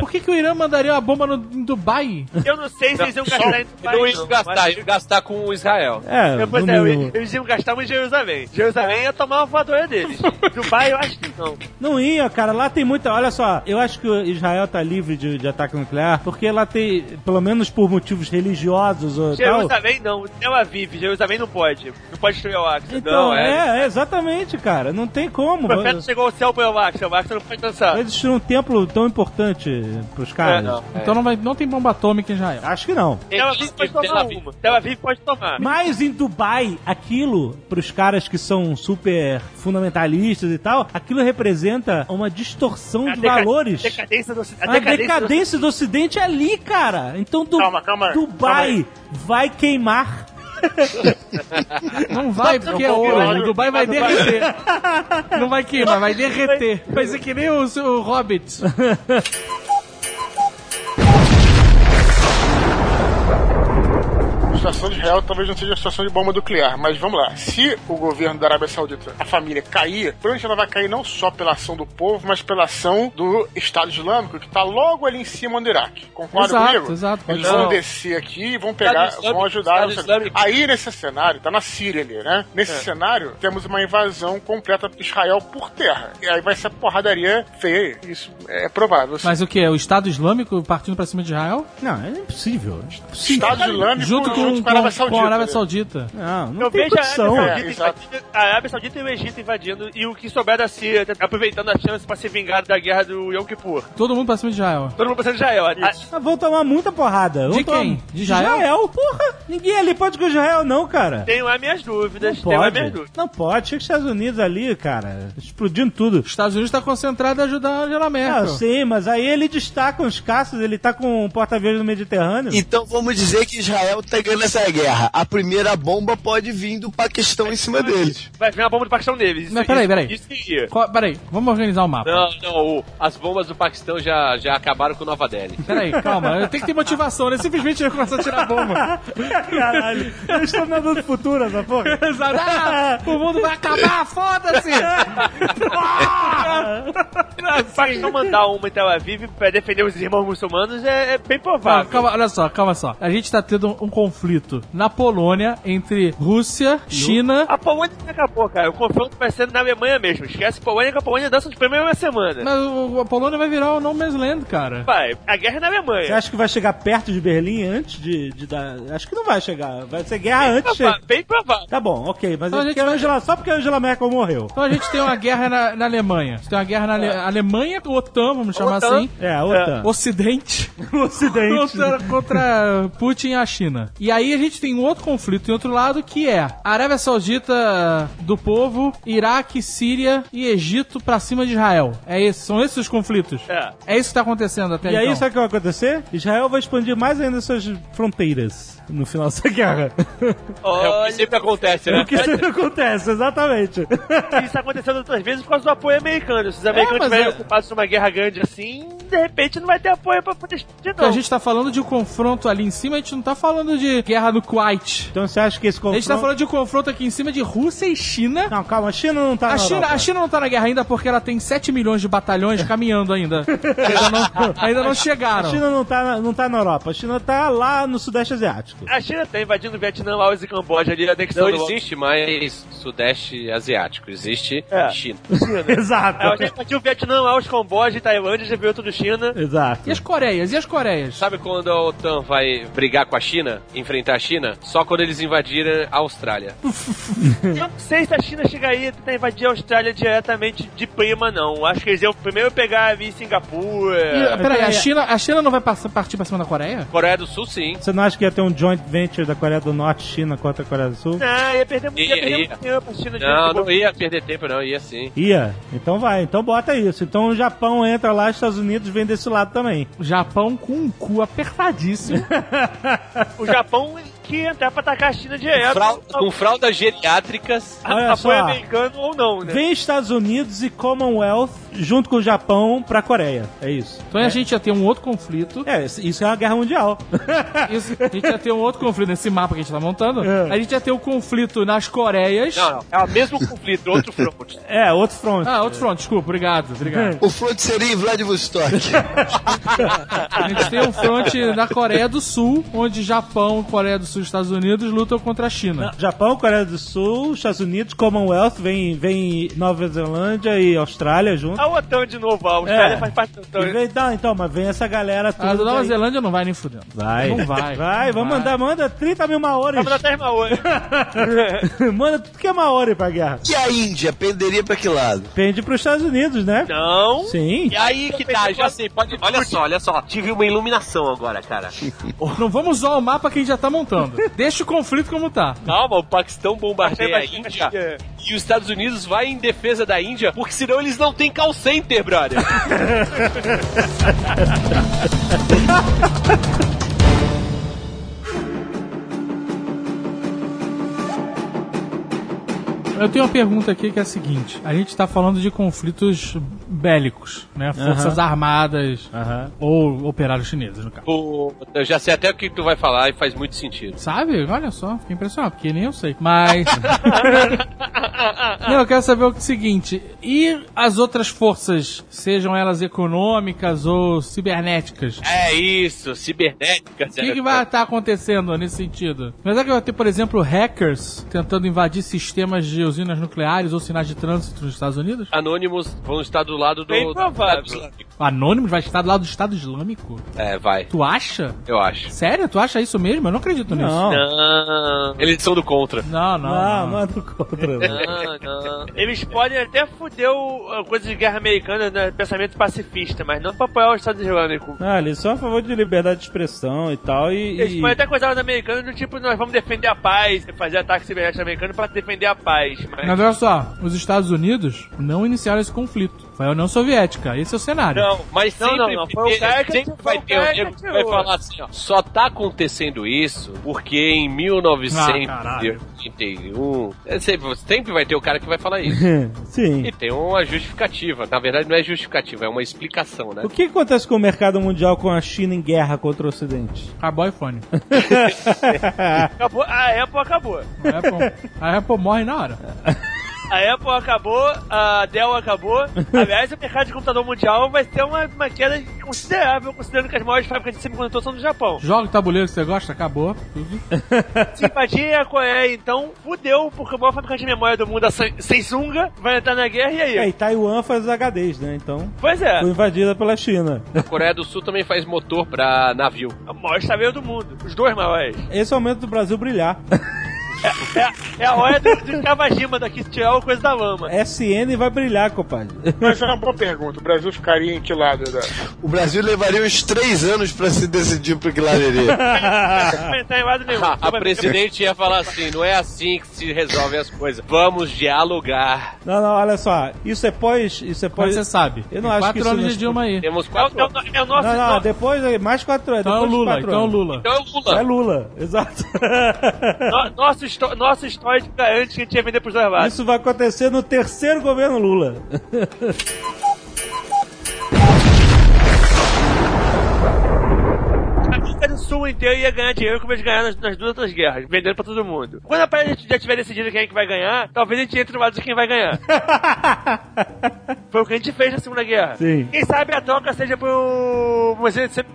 Por que, que o Irã mandaria uma bomba no, em Dubai? Eu não sei se eles iam gastar em Dubai, não iam gastar, mas- iam gastar com o Israel. É, Depois no é, eles iam gastar em Jerusalém. Jerusalém ia tomar uma voadora deles. Dubai eu acho que não. Não ia, cara. Lá tem muita. Olha só, eu acho que o Israel tá livre de, de ataque nuclear porque lá tem, pelo menos por motivos religiosos ou tal. Jerusalém não, Tel Aviv, Jerusalém não pode. Não pode destruir o Aqsa. Então, não, é. é, é, exatamente, cara. Não tem como. O profeta chegou ao céu pelo Aqsa, o Aqsa não pode dançar. Vai destruir um templo tão importante pros caras. É, não. Então não, vai, não tem bomba atômica em Israel. Acho que não. Tel Aviv pode Tel tomar Aviv. uma. Tel Aviv pode tomar. Mas em Dubai, aquilo, pros caras que são super fundamentalistas e tal, aquilo representa uma distorção A de valores. Decadência do, a A decadência, do Ocidente é ali, cara. Então du Calma, calma calma Dubai aí. vai queimar. Não vai, porque é ouro. O Dubai vai derreter. Não vai queimar, vai derreter. Vai ser que nem o, o Hobbit. situação de Israel talvez não seja a situação de bomba nuclear, mas vamos lá. Se o governo da Arábia Saudita, a família, cair, provavelmente ela vai cair não só pela ação do povo, mas pela ação do Estado Islâmico, que está logo ali em cima do Iraque. Concorda Exato, comigo? exato. Eles Não. vão descer aqui e vão pegar, Islâmico, vão ajudar. Aí nesse cenário, tá na Síria ali, né? Nesse cenário, temos uma invasão completa de Israel por terra. E aí vai ser porradaria feia. Isso é provável. Mas o que? O Estado Islâmico partindo pra cima de Israel? Não, é impossível. Estado Islâmico Junto com, junto com a Arábia com- Saudita. com a Arábia né? Saudita. Não, não Eu tem vejo a condição. Arábia, É, Saudita a Arábia Saudita e o Egito invadindo e o que souber da Síria aproveitando a chance pra se vingar da guerra do Yom Kippur. Todo mundo pra cima de Israel. Todo mundo pensando em Israel. A- Mas vão tomar muita porrada. Vão De tomar- quem? De Israel? Porra! Ninguém ali pode com Israel, não, cara. Tenho as minhas dúvidas. Não Tenho as pode. minhas dúvidas. Não pode. Chega os Estados Unidos ali, cara, explodindo tudo. Os Estados Unidos está concentrado em ajudar a Angela Ah, Merkel. sim, mas aí ele destaca os caças, ele tá com um porta-aviões no Mediterrâneo. Então vamos dizer que Israel tá ganhando essa sai a guerra? A primeira bomba pode vir do Paquistão em cima deles. Vai vir uma bomba do Paquistão neles. Mas peraí, isso- peraí. Isso. Qual- Peraí, vamos organizar o mapa. Não, não, o- as bombas do Paquistão já, já acabaram com Nova Delhi. Peraí, calma, tem que ter motivação, né? Simplesmente começar a tirar bomba. Caralho, eles estão mandando do futuro, essa porra. Exato. Ah, o mundo vai acabar, foda-se! O Paquistão mandar uma em Tel Aviv pra defender os irmãos muçulmanos é, é bem Não, provável. calma, olha só, calma só. A gente tá tendo um conflito na Polônia entre Rússia, China. A Polônia não acabou, cara. O confronto vai ser na Alemanha mesmo. Esquece Polônia que a Polônia dança de primeira uma semana. Mas o- a Polônia vai virar o No Man's Land, cara. Vai, a guerra é na Você Alemanha. acha que vai chegar perto de Berlim antes de, de dar. Acho que não vai chegar. Vai ser guerra antes. de- Provável, Bem provável. Tá bom, ok. Mas Então a é gente a Angela, só porque a Angela Merkel morreu. Então a gente tem uma guerra na, na Alemanha. A gente tem uma guerra na Ale- Alemanha, OTAN, vamos chamar OTAN. assim. É, OTAN. Ocidente. O Ocidente. contra, contra Putin e a China. E aí a gente tem um outro conflito em outro lado que é Arábia Saudita do povo, Iraque, Síria e Egito pra cima de Israel. É esse, são esses os conflitos. É. É isso que tá acontecendo até E aí, então. sabe o que vai acontecer? Israel vai expandir mais ainda suas fronteiras no final dessa guerra. É o que sempre acontece, né? o que sempre acontece, exatamente. Isso está acontecendo outras vezes por causa do apoio americano. Se os americanos mas estiverem é- ocupados numa guerra grande assim, de repente não vai ter apoio pra poder Porque não. a gente tá falando de um confronto ali em cima, a gente não tá falando de guerra no Kuwait. Então você acha que esse A confronto... gente tá falando de um confronto aqui em cima de Rússia e China. Não, calma, a China não tá A na China, Europa. a China não tá na guerra ainda porque ela tem 7 milhões de batalhões caminhando ainda. ainda, não, ainda não chegaram. A China não tá, na, não tá na Europa, a China tá lá no Sudeste Asiático. A China tá invadindo o Vietnã, Laos e Camboja ali, anexando Não existe mais Sudeste Asiático, existe É. China. Exato. É, já invadiu o Vietnã, Laos, Camboja e Tailândia, já veio tudo China. Exato. E as Coreias? E as Coreias? Sabe quando a OTAN vai brigar com a China, enfrentar a China? Só quando eles invadirem a Austrália. Eu não sei se a China chega aí e tentar invadir a Austrália diretamente de prima, não. Acho que eles iam primeiro pegar ali E, Singapura. peraí, a China, a China não vai passar, partir pra cima da Coreia? Coreia do Sul, sim. Você não acha que ia ter um joint venture da Coreia do Norte, China contra a Coreia do Sul? Não, ia perder, ia Ia, perder ia. muito tempo a China Não, não ia perder tempo, não, ia sim. Ia. Então vai, então bota isso. Então o Japão entra lá, os Estados Unidos vem desse lado também. O Japão com um cu apertadíssimo. O Japão que entrar pra atacar a China direto. Frau- com fraldas geriátricas. Olha apoio só. americano ou não, né? Vem Estados Unidos e Commonwealth junto com o Japão pra Coreia. É isso. Então a gente ia ter um outro conflito. É, isso é uma guerra mundial. Isso, a gente ia ter um outro conflito nesse mapa que a gente tá montando. É. A gente ia ter o conflito nas Coreias. Não, não. É o mesmo conflito, outro front. é, outro front. Ah, outro front, desculpa, obrigado, obrigado. O front seria em Vladivostok. A gente tem um front na Coreia do Sul, onde Japão, Coreia do Sul e Estados Unidos lutam contra a China. Não, Japão, Coreia do Sul, Estados Unidos, Commonwealth, vem, vem Nova Zelândia e Austrália junto. A OTAN de novo, a Austrália É. faz parte da OTAN. vem, não, então, mas vem essa galera tudo. A do Nova aí. Zelândia não vai nem fudendo. Vai. Não vai. Vai, vamos mandar, manda 30 mil maores. Tava na Terra Maori. manda tudo que é maori pra guerra. E a Índia penderia pra que lado? Pende pros Estados Unidos, né? Não. Sim. E aí que tá, já sei, pode. Olha só, olha só. Tive uma iluminação agora, cara. Não vamos usar o mapa que a gente já tá montando. Deixa o conflito como tá. Calma, o Paquistão bombardeia a Índia e os Estados Unidos vai em defesa da Índia, porque senão eles não têm call center, brother. Eu tenho uma pergunta aqui que é a seguinte: a gente tá falando de conflitos bélicos, né? Forças armadas ou operários chineses, no caso. O- eu já sei até o que tu vai falar e faz muito sentido. Sabe? Olha só, fiquei impressionado, porque nem eu sei. Mas. Não, eu quero saber o seguinte: e as outras forças, sejam elas econômicas ou cibernéticas? É isso, cibernéticas. O que, que vai estar acontecendo nesse sentido? Mas é que vai ter, por exemplo, hackers tentando invadir sistemas de usinas nucleares ou sinais de trânsito nos Estados Unidos? Anônimos vão estar do lado do. Bem do provável. Estado Islâmico. Anônimos vai estar do lado do Estado Islâmico? É, vai. Tu acha? Eu acho. Sério? Tu acha isso mesmo? Eu não acredito nisso. Não. Não. Eles são do contra. Não, não. Não, não. não é do contra. não. Não, não. Eles podem até fuder o, a coisa de guerra americana, né? Pensamento pacifista, mas não pra apoiar o Estado Islâmico. Ah, eles são a favor de liberdade de expressão e tal. E, Eles e- podem até coisar os americanos do tipo, nós vamos defender a paz, fazer ataque cibernético americano pra defender a paz. Mas... Mas olha só, os Estados Unidos não iniciaram esse conflito. Foi a União Soviética. Esse é o cenário. Não, Não, mas Não, sempre, não, não, foi o sempre vai ter um que nego que vai falar assim, ó, só tá acontecendo isso porque em 1981... é sempre, sempre vai ter o cara que vai falar isso. Sim. E tem uma justificativa. Na verdade, não é justificativa, é uma explicação, né? O que acontece com o mercado mundial com a China em guerra contra o Ocidente? Acabou o iPhone. Acabou, a Apple acabou. A Apple, a Apple morre na hora. A Apple acabou, a Dell acabou. Aliás, o mercado de computador mundial vai ter uma, uma queda considerável, considerando que as maiores fábricas de semicondutor são do Japão. Jogo tabuleiro que você gosta, acabou. Tudo. Simpatia é a Coreia, então fudeu, porque a maior fabricante de memória do mundo, a Sam- Samsung, vai entrar na guerra e aí? É, e Taiwan faz os HDs, né? Então, Pois é, foi invadida pela China. A Coreia do Sul também faz motor pra navio. a maior estaveiro do mundo. Os dois maiores. Esse é o momento do Brasil brilhar. É, é a hora do, do Kawajima daqui tirar o coisa da lama. SN vai brilhar, compadre. Mas é uma boa pergunta. O Brasil ficaria em que lado? Da... O Brasil levaria uns três anos pra se decidir pro que lado iria. Ah, a presidente ia falar assim: não é assim que se resolvem as coisas. Vamos dialogar. Não, não, olha só. Isso é pós. Isso é Mas pós. você sabe. Eu não acho quatro que isso anos de Dilma aí. Temos É o, quatro. é o- é o nosso. Não, não, nosso- depois, mais quatro anos. Então é o de Lula, então é o. Lula. Então é o Lula. É Lula, exato. no- nosso, histó- nosso histórico garante que a gente ia vender pros dois lados. Isso vai acontecer no terceiro governo Lula. América do Sul inteira ia ganhar dinheiro como eles ganharam nas, nas duas outras guerras, vendendo pra todo mundo. Quando a parada já tiver decidido quem é que vai ganhar, talvez a gente entre no lado de quem vai ganhar. Foi o que a gente fez na Segunda Guerra. Sim. Quem sabe a troca seja por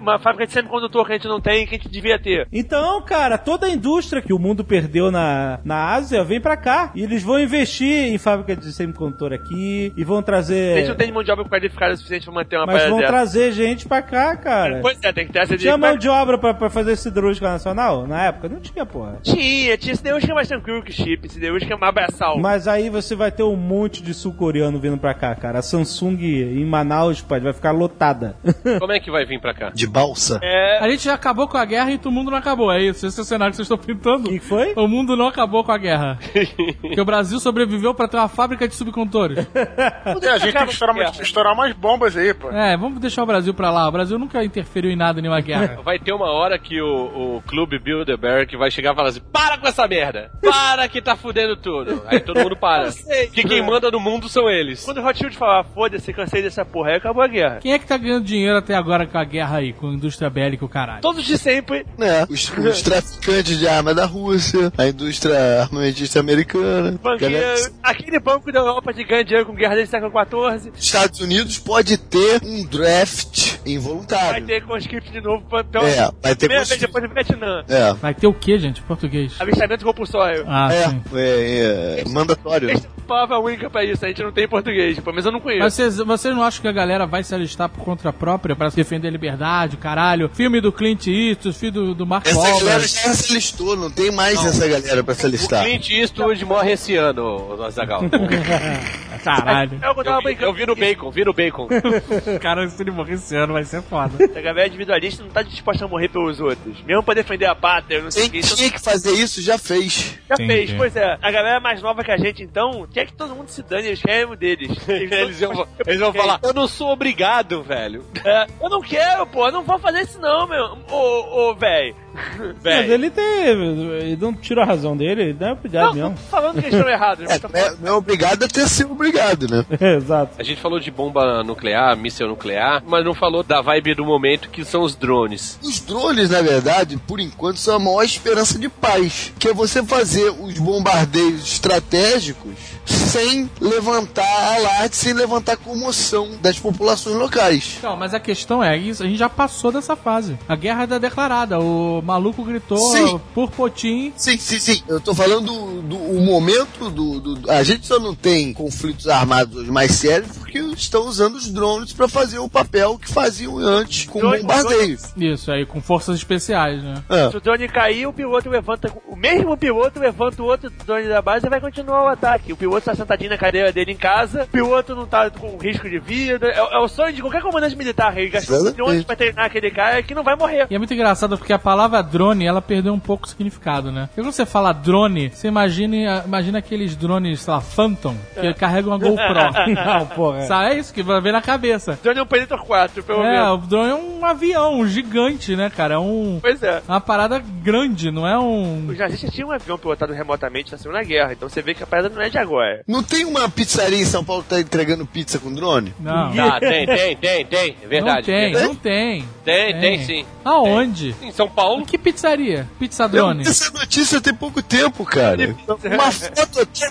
uma, fábrica de semicondutor que a gente não tem que a gente devia ter. Então, cara, toda a indústria que o mundo perdeu na, na Ásia vem pra cá. E eles vão investir em fábrica de semicondutor aqui e vão A gente trazer. não tem mão de obra qualificada o suficiente pra manter uma Mas vão dessa. trazer gente pra cá, cara. Pois é, tem que ter essa mão de obra pra, pra fazer siderúrgica nacional? Na época? Não tinha, porra. Tinha, tinha siderúrgica que é mais tranquilo que chip, siderúrgica é mais braçal. Mas aí você vai ter um monte de sul-coreano vindo pra cá, cara. A Samsung em Manaus, pai, vai ficar lotada. Como é que vai vir pra cá? De balsa. É, A gente já acabou com a guerra e o mundo não acabou. É isso. Esse é o cenário que vocês estão pintando. O que foi? O mundo não acabou com a guerra. Porque o Brasil sobreviveu pra ter uma fábrica de subcondutores. É, a gente tem que estourar umas, estourar umas bombas aí, pô. É, vamos deixar o Brasil pra lá. O Brasil nunca interferiu em nada, em nenhuma guerra. Vai ter uma hora que o, o clube Bilderberg vai chegar e falar assim: para com essa merda! Para que tá fudendo tudo! Aí todo mundo para. Sei. Que quem manda no mundo são eles. quando o Rothschild falar, foda-se, cansei dessa porra, aí acabou a guerra. Quem é que tá ganhando dinheiro até agora com a guerra aí, com a indústria bélica e o caralho? Todos de sempre, né? Os, os traficantes de arma da Rússia, a indústria armamentista americana. banqueiro, galera- aquele banco da Europa que ganha dinheiro com guerra desde o século XIV, Estados Unidos pode ter um draft vai involuntário. ter conscript de novo pra, pela É, vai ter depois do Vietnã. É. Vai ter o que, gente? Português. Avistamento compulsório. Ah, sim. É, é, é, mandatório. Essa é palavra única pra isso, a gente não tem em português, pelo menos eu não conheço. Mas vocês, vocês não acham que a galera vai se alistar por conta própria pra defender a liberdade, caralho? Filme do Clint Eastwood, filme do, do Mark Essa Wahlberg. galera já se alistou, não tem mais essa galera pra se O alistar. Clint Eastwood morre esse ano, o Azagal. Caralho. É o eu Eu, vi- brincando. eu vi no bacon, vi no bacon. Cara, se ele morrer esse ano vai ser foda. A galera individualista não tá disposta a morrer pelos outros. Mesmo pra defender a pátria, não sei o Quem que. Isso tinha que fazer isso já fez. já Sim, fez, sim. pois é. A galera mais nova que a gente, então, quer que todo mundo se dane, eles querem o deles. Eles vão, eles vão falar: eu não sou obrigado, velho. É, eu não quero, pô, eu não vou fazer isso não, meu. Ô, ô, véi. Mas ele tem. Ele não tira a razão dele, ele não é obrigado Não, mesmo. tô falando que eles estão errados. É, tô não é, não é obrigado a ter sido obrigado, né? Exato. A gente falou de bomba nuclear, míssel nuclear, mas não falou da vibe do momento que são os drones. Os drones, na verdade, por enquanto, são a maior esperança de paz. Que é você fazer os bombardeios estratégicos sem levantar alarde, sem levantar comoção das populações locais. Não, mas a questão é isso, a gente já passou dessa fase. A guerra está declarada, o maluco gritou Sim. por Potim. Sim, sim, sim. Eu tô falando do, do momento do, do- A gente só não tem conflitos armados hoje mais sérios porque estão usando os drones para fazer o papel que faziam antes com Drones, bombardeios. Isso aí, com forças especiais, né? É. Se o drone cair, o piloto levanta. O mesmo piloto levanta o outro drone da base e vai continuar o ataque. O piloto tá sentadinho na cadeira dele em casa, o piloto não tá com risco de vida. É, é o sonho de qualquer comandante militar. Ele gastou Exatamente. milhões pra treinar aquele cara que não vai morrer. E é muito engraçado porque a palavra drone, ela perdeu um pouco o significado, né? Porque quando você fala drone, você imagina, imagina aqueles drones, sei lá, Phantom, que carregam uma GoPro. Não, porra. Sabe, é isso que vai ver na cabeça. Drone é um Predator 4, pelo É, menos. o drone é um avião gigante, né, cara? É um, Pois é. uma parada grande, não é um. Os nazistas tinham um avião pilotado remotamente na Segunda Guerra, então você vê que a parada não é de agora. Não tem uma pizzaria em São Paulo que tá entregando pizza com drone? Não. Tá, tem, tem, tem, tem. É Não verdade. tem, Tem, não tem. tem, tem sim. Aonde? Em São Paulo. Que pizzaria? Pizza Eu drone. vi essa notícia tem pouco tempo, cara. Uma foto aqui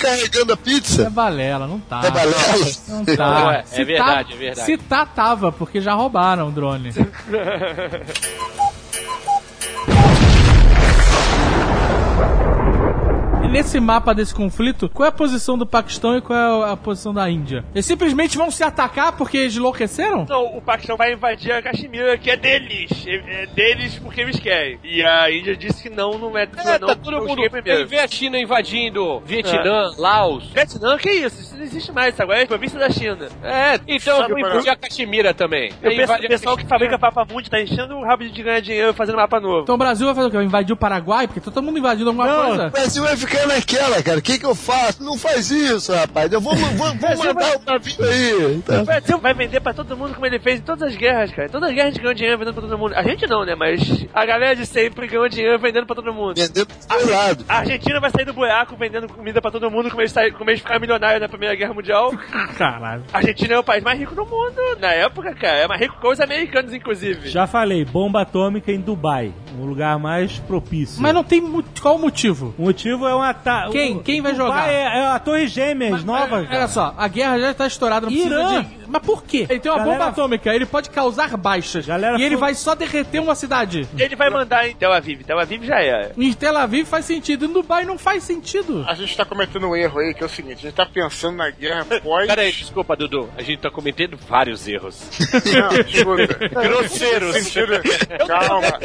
carregando a É pizza. balela, não tá. É balela? Não tá. é, é Se verdade, tá- é verdade. Se tá, tava, porque já roubaram o drone. Nesse mapa desse conflito, qual é a posição do Paquistão e qual é a posição da Índia? Eles simplesmente vão se atacar porque eles enlouqueceram? Não, o Paquistão vai invadir a Caxemira, que é deles. É é deles porque eles querem. E a Índia disse que não, não é, É, não, tá todo eu mundo. primeiro. Vê a China invadindo Vietnã, Laos. Vietnã, que isso? Isso não existe mais, isso agora é província da China. É, então vamos invadir a Caxemira também. Eu penso, o a pessoal que fabrica Papa Mundi tá enchendo o rabo de ganhar dinheiro fazendo mapa novo. Então o Brasil vai fazer o quê? Vai invadir o Paraguai? Porque tá todo mundo invadindo alguma Não, coisa. O Brasil vai ficar naquela, cara. O que que eu faço? Não faz isso, rapaz. Eu vou, vou, vou mandar o navio aí. O Brasil vai vender pra todo mundo como ele fez em todas as guerras, cara. Em todas as guerras a gente ganhou dinheiro vendendo pra todo mundo. A gente não, né? Mas a galera de sempre ganhou dinheiro vendendo pra todo mundo. Vendendo pro seu lado. A Argentina vai sair do buraco vendendo comida pra todo mundo, como eles, saíram- como eles ficaram milionários na Primeira Guerra Mundial. Caralho. A Argentina é o país mais rico do mundo. Na época, cara, é mais rico que os americanos, inclusive. Já falei, bomba atômica em Dubai. Um lugar mais propício. Mas não tem qual o motivo? O motivo é ataque. Quem? Quem vai jogar? É, é a Torre Gêmeas nova. Olha cara. só, a guerra já tá estourada, não precisa Irã. de... Mas por quê? Ele tem uma Galera- bomba atômica, ele pode causar baixas. Galera e ele foi- vai só derreter uma cidade. Ele vai mandar em Tel Aviv. Tel Aviv já era. Em Tel Aviv faz sentido, em Dubai não faz sentido. A gente tá cometendo um erro aí, que é o seguinte, a gente tá pensando na guerra pós... Peraí, desculpa, Dudu. A gente tá cometendo vários erros. Não, escuta. Grosseiros. Sentido, calma,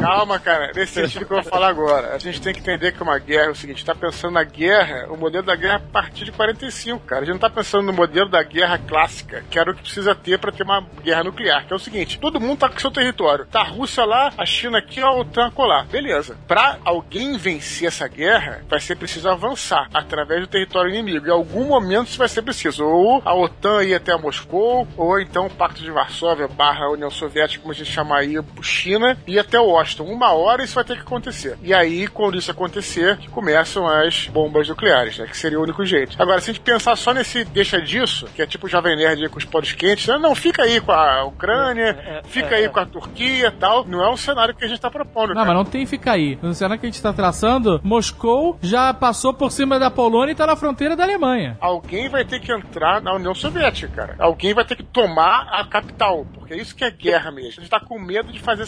calma, cara. Nesse sentido que eu vou falar agora. A gente tem que entender que uma guerra é o seguinte, tá pensando na guerra, o modelo da guerra é a partir de 45, cara. A gente não tá pensando no modelo da guerra clássica, que era o que precisa ter pra ter uma guerra nuclear, que é o seguinte, todo mundo tá com seu território. Tá a Rússia lá, a China aqui, a OTAN colar. Beleza. Pra alguém vencer essa guerra, vai ser preciso avançar através do território inimigo. Em algum momento isso vai ser preciso. Ou a OTAN ir até Moscou, ou então o Pacto de Varsóvia barra União Soviética, como a gente chama aí, China, e até Washington. Uma hora isso vai ter que acontecer. E aí, quando isso acontecer, que começam as bombas nucleares, né? Que seria o único jeito. Agora, se a gente pensar só nesse deixa disso, que é tipo o Jovem Nerd com os poros quentes, né? não, fica aí com a Ucrânia, fica aí com a Turquia e tal. Não é um cenário que a gente tá propondo. Não, cara. mas não tem ficar aí. No cenário que a gente tá traçando, Moscou já passou por cima da Polônia e tá na fronteira da Alemanha. Alguém vai ter que entrar na União Soviética, cara. Alguém vai ter que tomar a capital, porque é isso que é guerra mesmo. A gente tá com medo de fazer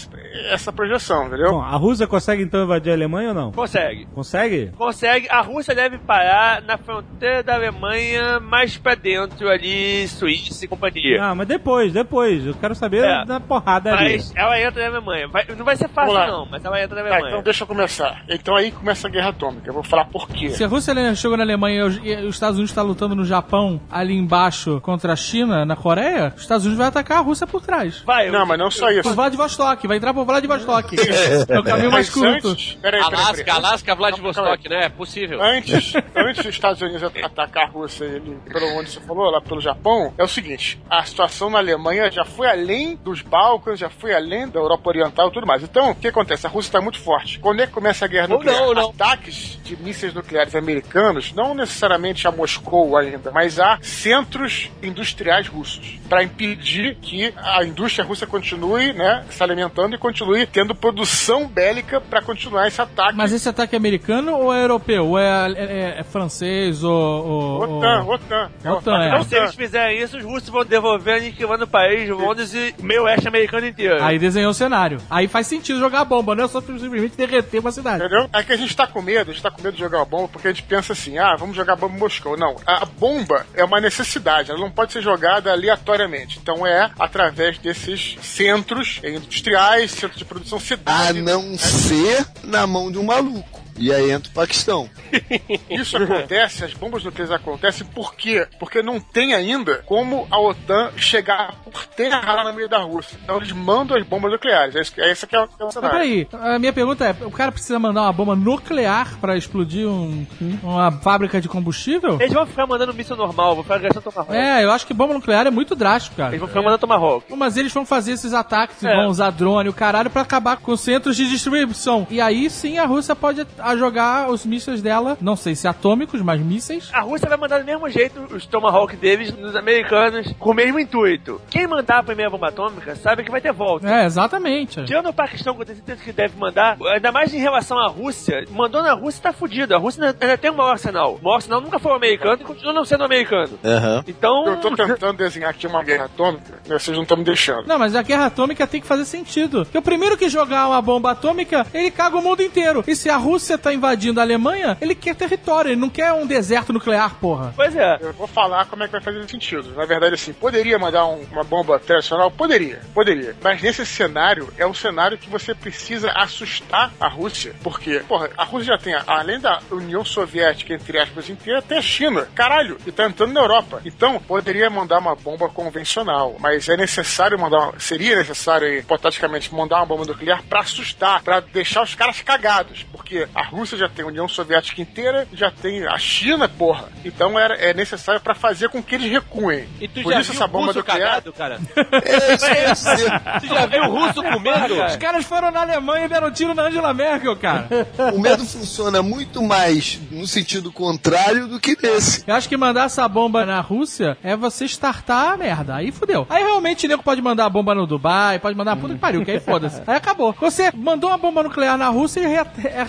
essa projeção, entendeu? Bom, a Rússia consegue então invadir a Alemanha ou não? Consegue. Consegue? Consegue. A Rússia deve parar na fronteira da Alemanha, mais pra dentro ali, Suíça e companhia. Ah, mas depois, depois. Eu quero saber É. da porrada ali. Mas ela entra na Alemanha. Vai- não vai ser fácil, não, mas ela entra na Tá, Alemanha. então deixa eu começar. Então aí começa a guerra atômica. Eu vou falar por quê. Se a Rússia chegou na Alemanha e os- os Estados Unidos está lutando no Japão, ali embaixo, contra a China, na Coreia, os Estados Unidos vai atacar a Rússia por trás. Vai, Não, mas não só isso. Por Vladivostok, vai entrar por Vladivostok. é o caminho mais Mas curto. antes, peraí, peraí, Alasca. Alasca, Vladivostok, né? É possível. Antes, antes dos Estados Unidos at- atacar a Rússia ele, pelo onde você falou, lá pelo Japão, é o seguinte: a situação na Alemanha já foi além dos Balcãs, já foi além da Europa Oriental e tudo mais. Então, o que acontece? A Rússia está muito forte. Quando é que começa a guerra nuclear? não, não. Ataques de mísseis nucleares americanos, não necessariamente a Moscou ainda, mas a centros industriais russos, para impedir que a indústria russa continue, né, se alimentando e continue tendo produção bélica para continuar esse ataque. Mas esse ataque é americano ou é europeu? Ou é, é- é francês ou. ou- OTAN, ou- OTAN. OTAN, é. Então, se eles fizerem isso, os russos vão devolver aniquilando o país, Londres e meio oeste americano inteiro. Aí desenhou o cenário. Aí faz sentido jogar a bomba, não é só simplesmente derreter uma cidade. Entendeu? É que a gente tá com medo, a gente tá com medo de jogar a bomba porque a gente pensa assim, ah, vamos jogar bomba em Moscou. Não, a a bomba é uma necessidade, ela não pode ser jogada aleatoriamente. Então é através desses centros industriais, centros de produção, A cidades. não ser na mão de um maluco. E aí entra o Paquistão. Isso acontece, as bombas nucleares acontecem por quê? Porque não tem ainda como a OTAN chegar por terra lá no meio da Rússia. Então eles mandam as bombas nucleares. É isso que é, esse que é o, é cenário. peraí, a minha pergunta é: o cara precisa mandar uma bomba nuclear pra explodir um- uma fábrica de combustível? Eles vão ficar mandando míssil normal, vão ficar gastando Tomahawk. É, eu acho que bomba nuclear é muito drástico, cara. Eles vão ficar mandando Tomahawk. Mas eles vão fazer esses ataques, e É. vão usar drone, o caralho, pra acabar com centros de distribuição. E aí sim a Rússia pode a jogar os mísseis dela, não sei se atômicos, mas mísseis. A Rússia vai mandar do mesmo jeito os Tomahawk deles nos americanos, com o mesmo intuito. Quem mandar a primeira bomba atômica sabe que vai ter volta. É, exatamente. Tirando o Paquistão, que eu tenho certeza que deve mandar, ainda mais em relação à Rússia, mandou na Rússia tá fudido. A Rússia ainda- tem um maior arsenal. O maior arsenal nunca foi o americano e continua não sendo americano. Aham. Então. Eu tô tentando desenhar aqui uma guerra atômica, vocês não estão me deixando. Não, mas a guerra atômica tem que fazer sentido. Porque o primeiro que jogar uma bomba atômica, ele caga o mundo inteiro. E se a Rússia tá invadindo a Alemanha, ele quer território, ele não quer um deserto nuclear, porra. Pois é. Eu vou falar como é que vai fazer sentido. Na verdade, assim, poderia mandar um- uma bomba tradicional? Poderia, poderia. Mas nesse cenário, é um cenário que você precisa assustar a Rússia. Porque, porra, a Rússia já tem, além da União Soviética, entre aspas, inteira, tem a China. Caralho, e tá entrando na Europa. Então, poderia mandar uma bomba convencional. Mas é necessário mandar, uma- seria necessário, hipoteticamente, mandar uma bomba nuclear pra assustar, pra deixar os caras cagados. Porque a Rússia já tem a União Soviética inteira, já tem a China, porra. Então era, é necessário pra fazer com que eles recuem. E tu Por já isso viu essa bomba russo nuclear. cagado, cara? É. Tu já viu o russo com medo? Os caras foram na Alemanha e deram tiro na Angela Merkel, cara. O medo funciona muito mais no sentido contrário do que nesse. Eu acho que mandar essa bomba na Rússia é você startar a merda. Aí fudeu. Aí realmente o nego pode mandar a bomba no Dubai, pode mandar a puta que pariu, que aí foda-se. Aí acabou. Você mandou uma bomba nuclear na Rússia e é a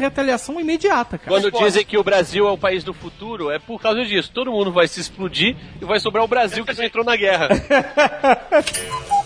retaliação imediata, cara. Quando dizem que o Brasil é o país do futuro, é por causa disso. Todo mundo vai se explodir e vai sobrar o Brasil que já entrou na guerra.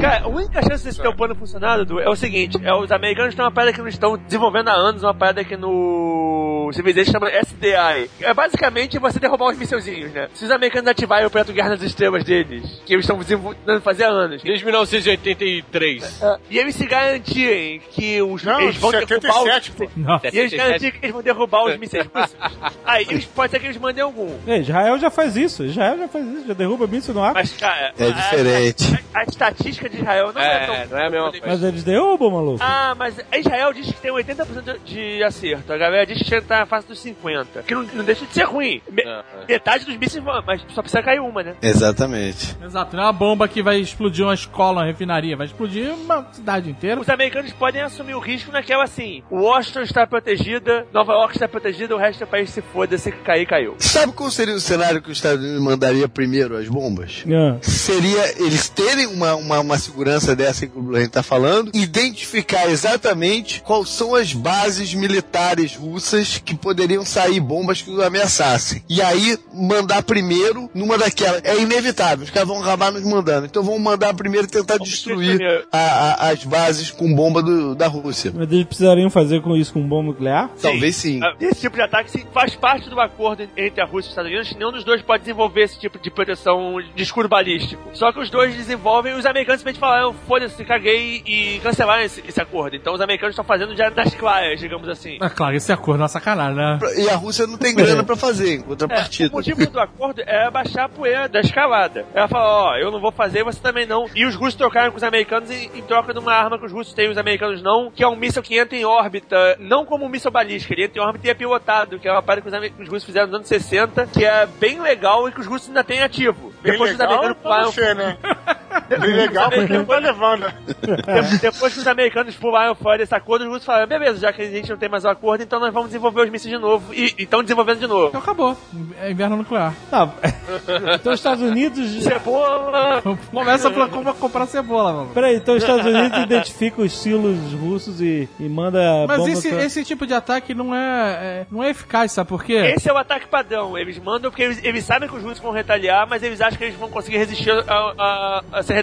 Cara, a única chance desse teu plano funcionar, Dudu, é o seguinte: é, os americanos têm uma parada que eles estão desenvolvendo há anos, uma parada que no Civilization chama SDI. É basicamente você derrubar os mísselzinhos, né? Se os americanos ativarem o projeto Guerra nas Estrelas deles, que eles estão desenvolvendo fazer há anos, Desde 1983. é, e eles se garantirem que os, Não, eles vão derrubar 77, os pô. Não. E eles garantirem que eles vão derrubar os mísseis russos. Aí eles, pode ser que eles mandem algum. É, Israel já faz isso. Israel já faz isso. Já derruba míssil no ar. Mas, cara, É a- diferente. A, a estatística de Israel não é, tão É, não é a mesma coisa. Mas eles derrubam, maluco. Ah, mas Israel diz que tem 80% de acerto. A galera diz que tá na fase dos 50. Que não, não deixa de ser ruim. Me- é. Metade dos mísseis vão, mas só precisa cair uma, né? Exatamente. Exato, não é uma bomba que vai explodir uma escola, uma refinaria, vai explodir uma cidade inteira. Os americanos podem assumir o risco naquela assim: Washington está protegida, Nova York está protegida, o resto do país se foda, se cair, caiu. Sabe qual seria o cenário que os Estados Unidos mandaria primeiro as bombas? Ah. Seria eles terem uma, uma, uma segurança dessa que o Blaine está falando, identificar exatamente quais são as bases militares russas que poderiam sair bombas que os ameaçassem. E aí mandar primeiro numa daquelas. É inevitável, os caras vão acabar nos mandando. Então vão mandar primeiro e tentar destruir a- a- as bases com bomba do- da Rússia. Mas eles precisariam fazer com isso com bomba nuclear? Talvez sim. Ah, Esse tipo de ataque sim, faz parte do acordo entre a Rússia e os Estados Unidos. Nenhum dos dois pode desenvolver esse tipo de proteção de escudo balístico. Só que os dois desenvolvem os americanos simplesmente falaram: foda-se, caguei e cancelaram esse, esse acordo. Então os americanos estão fazendo já nas claras, digamos assim. É claro, esse acordo é uma sacanagem, né? E a Rússia não tem grana pra fazer, em contrapartida. É, o motivo do acordo é baixar a poeira da escalada. Ela fala, ó, eu não vou fazer, você também não. E os russos trocaram com os americanos em, em troca de uma arma que os russos têm e os americanos não, que é um míssil que entra em órbita, não como um míssil balístico, ele entra em órbita e é pilotado, que é uma parada que que os russos fizeram nos anos 60, que é bem legal e que os russos ainda têm ativo. Bem Depois que os legal americanos você, né? Bem legal pra quem tá levando. de- depois que os americanos pularam fora desse acordo, os russos falaram, beleza, já que a gente não tem mais o acordo, então nós vamos desenvolver os mísseis de novo. E estão desenvolvendo de novo. Então acabou. É inverno nuclear. Tá. Então os Estados Unidos. Cebola! Começa a comprar cebola, mano. Peraí, então os Estados Unidos identifica os silos russos e, e manda Mas bomba esse, pra- esse tipo de ataque não é, é- não é eficaz, sabe por quê? Esse é o ataque padrão. Eles mandam porque eles, eles sabem que os russos vão retaliar, mas eles acham que eles vão conseguir resistir a, a- a ser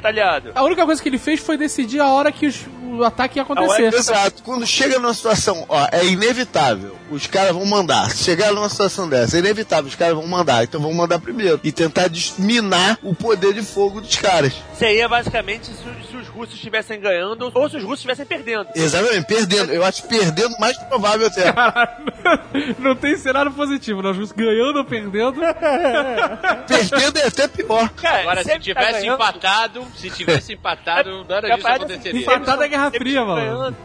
A única coisa que ele fez foi decidir a hora que os- o ataque ia acontecer. Hora Exato. Quando chega numa situação, ó, é inevitável. os caras vão mandar. Se chegar numa situação dessa, é inevitável, os caras vão mandar. Então vão mandar primeiro. E tentar desminar o poder de fogo dos caras. Seria basicamente se, os- se os russos estivessem ganhando ou se os russos estivessem perdendo. Exatamente, perdendo. Eu acho perdendo mais provável até. Caralho, não tem cenário positivo, nós vamos ganhando ou perdendo. perdendo é até pior. Cara, Agora, se tá tivesse ganhando. empatado, se tivesse empatado, nada disso aconteceria. Empatado é Guerra Eles Fria, estão mano. ganhando.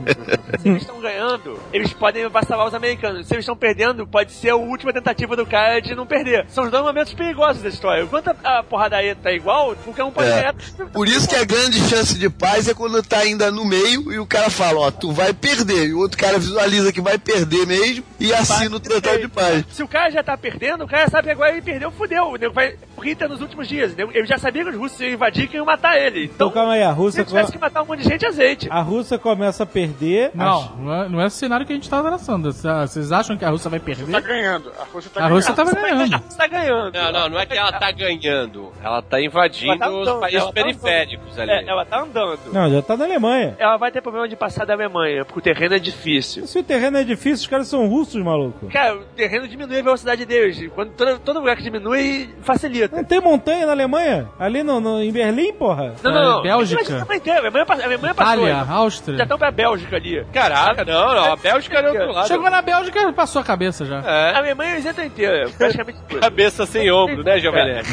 Se eles estão ganhando, eles podem avassalar os americanos. Se eles estão perdendo, pode ser a última tentativa do cara de não perder. São os dois momentos perigosos da história. Enquanto a, a porradaria tá igual, qualquer um pode É. ganhar. Por isso que a grande chance de paz é quando tá ainda no meio e o cara fala, ó, tu vai perder. E o outro cara visualiza que vai perder mesmo e assina o tratado de paz. Se o cara já tá perdendo, o cara sabe que agora ele perdeu, fudeu. O nego vai Hitler nos últimos dias. Ele já sabia que os russos iam invadir e que iam matar ele. Então Então, calma aí, a se Rússia, ele tivesse que matar um monte de gente, azeite. a Rússia começa a perder. Não, não é, não é o cenário que a gente tá traçando. Vocês acham que a Rússia vai Tá perder? ganhando. A Rússia tá A Rússia ganhando. tava ganhando. Você tá ganhando. Não, não, não é que ela tá ganhando. Ela tá invadindo Ela tá os países ela tá periféricos ali. É, ela tá andando. Não, já tá na Alemanha. Ela vai ter problema de passar da Alemanha, porque o terreno é difícil. Se o terreno é difícil, os caras são russos, maluco. Cara, o terreno diminui a velocidade deles. Quando todo, todo lugar que diminui, facilita. Não tem montanha na Alemanha? Ali no, no- em Berlim, porra? Não, não, não. Bélgica. Mas também tem, A Alemanha, a Alemanha passou. Itália, Já Áustria. estão pra Bélgica ali. Caraca, não, não. A Bélgica era outro lado. Chegou na Bélgica passou a cabeça já. A É. Alemanha é isenta inteira, praticamente tudo. Cabeça sem ombro, né, Jovem Nerd?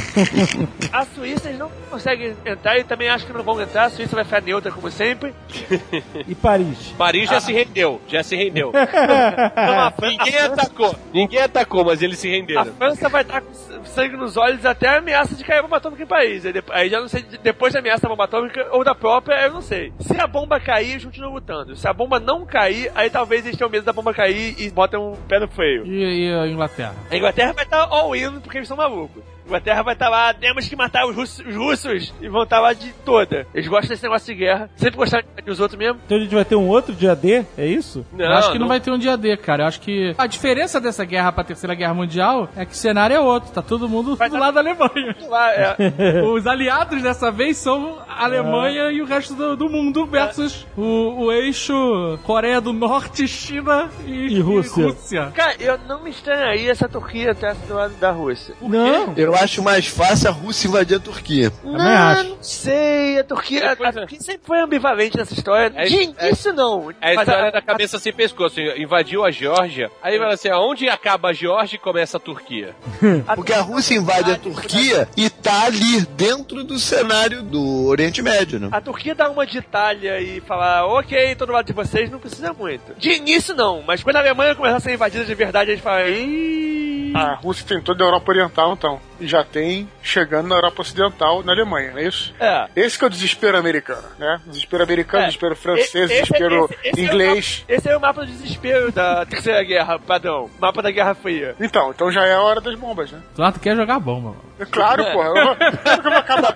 A Suíça eles não conseguem entrar e também acho que não vão entrar. A Suíça vai ficar neutra como sempre. E Paris? Paris já se rendeu, já se rendeu. Ninguém atacou, ninguém atacou, mas eles se A renderam. França vai estar com sangue nos olhos até a ameaça de cair a bomba atômica em país. Aí, já não sei, de- depois da ameaça da bomba atômica ou da própria, eu não sei. Se a bomba cair, continuam lutando. Se a bomba não cair, aí talvez eles tenham medo da bomba cair e botam um pé no freio. E, e a Inglaterra? A Inglaterra vai estar all in porque eles são malucos. A Inglaterra vai estar lá, temos que matar os russos, os russos e vão estar lá de toda. Eles gostam desse negócio de guerra. Sempre gostaram de os outros mesmo. Então a gente vai ter um outro dia D? É isso? Eu acho que não, vai ter um dia D, cara. Eu acho que a diferença dessa guerra pra Terceira Guerra Mundial é que o cenário é outro. Tá todo mundo Vai do tá- lado da Alemanha. Lá, é. Os aliados dessa vez são a Alemanha e o resto do, do mundo versus o, o eixo Coreia do Norte, China e, E Rússia. Rússia. Cara, eu não me estranharia se a Turquia estivesse do lado da Rússia. Não. Eu acho mais fácil a Rússia invadir a Turquia. Acho. Não sei, a Turquia, a, a Turquia sempre foi ambivalente nessa história. É- De é- início não. É a história da cabeça sem pescoço. Invadiu a Geórgia. Aí fala assim: aonde acaba a Geórgia e começa a Turquia? Porque a Rússia invade a Turquia e tá ali, dentro do cenário do Oriente Médio, né? A Turquia dá uma de Itália e falar, ok, todo lado de vocês não precisa muito. De início não, mas quando a Alemanha começar a ser invadida de verdade, eles falam, Ih... A Rússia tem toda a Europa Oriental, então. E já tem chegando na Europa Ocidental, na Alemanha, não é isso? É. Esse que é o desespero americano, né? Desespero americano, É. desespero francês, Esse- desespero esse- esse inglês. É mapa, esse é o mapa do desespero da Terceira Guerra, padrão. Mapa da Guerra Fria. Então, então já é a hora das bombas, né? Claro, tu quer jogar bomba, mano. É claro, É. porra. Eu que eu vou acabar?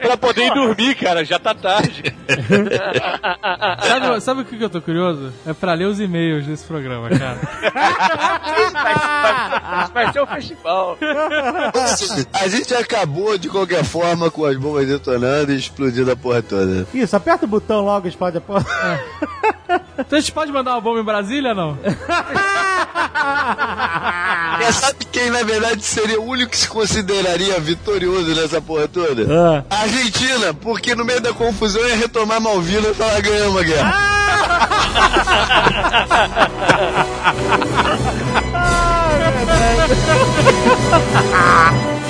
Pra poder ir dormir, cara, já tá tarde. Sabe, sabe o que que eu tô curioso? É pra ler os e-mails desse programa, cara. Vai ser um festival. A gente acabou, de qualquer forma, com as bombas detonando e explodindo a porra toda. Isso, aperta o botão logo, explode a porra. Então a gente pode mandar uma bomba em Brasília ou não? E sabe quem, na verdade, seria o único que se consideraria vitorioso nessa porra toda? Ah. A Argentina, porque no meio da confusão ia retomar Malvinas e falar ganhamos a guerra. 哈哈哈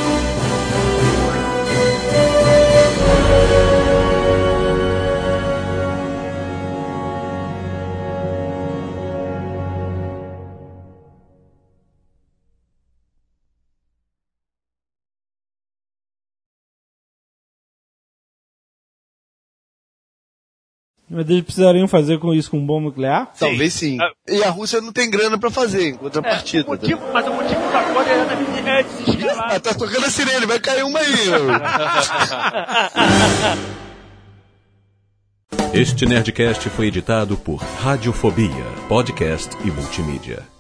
Mas eles precisariam fazer com isso com bomba nuclear? Talvez sim. E a Rússia não tem grana pra fazer, em contrapartida. O motivo, mas o motivo da coisa é exatamente é. Ah, tá tocando a sirene, vai cair uma aí. Este Nerdcast foi editado por Radiofobia, podcast e multimídia.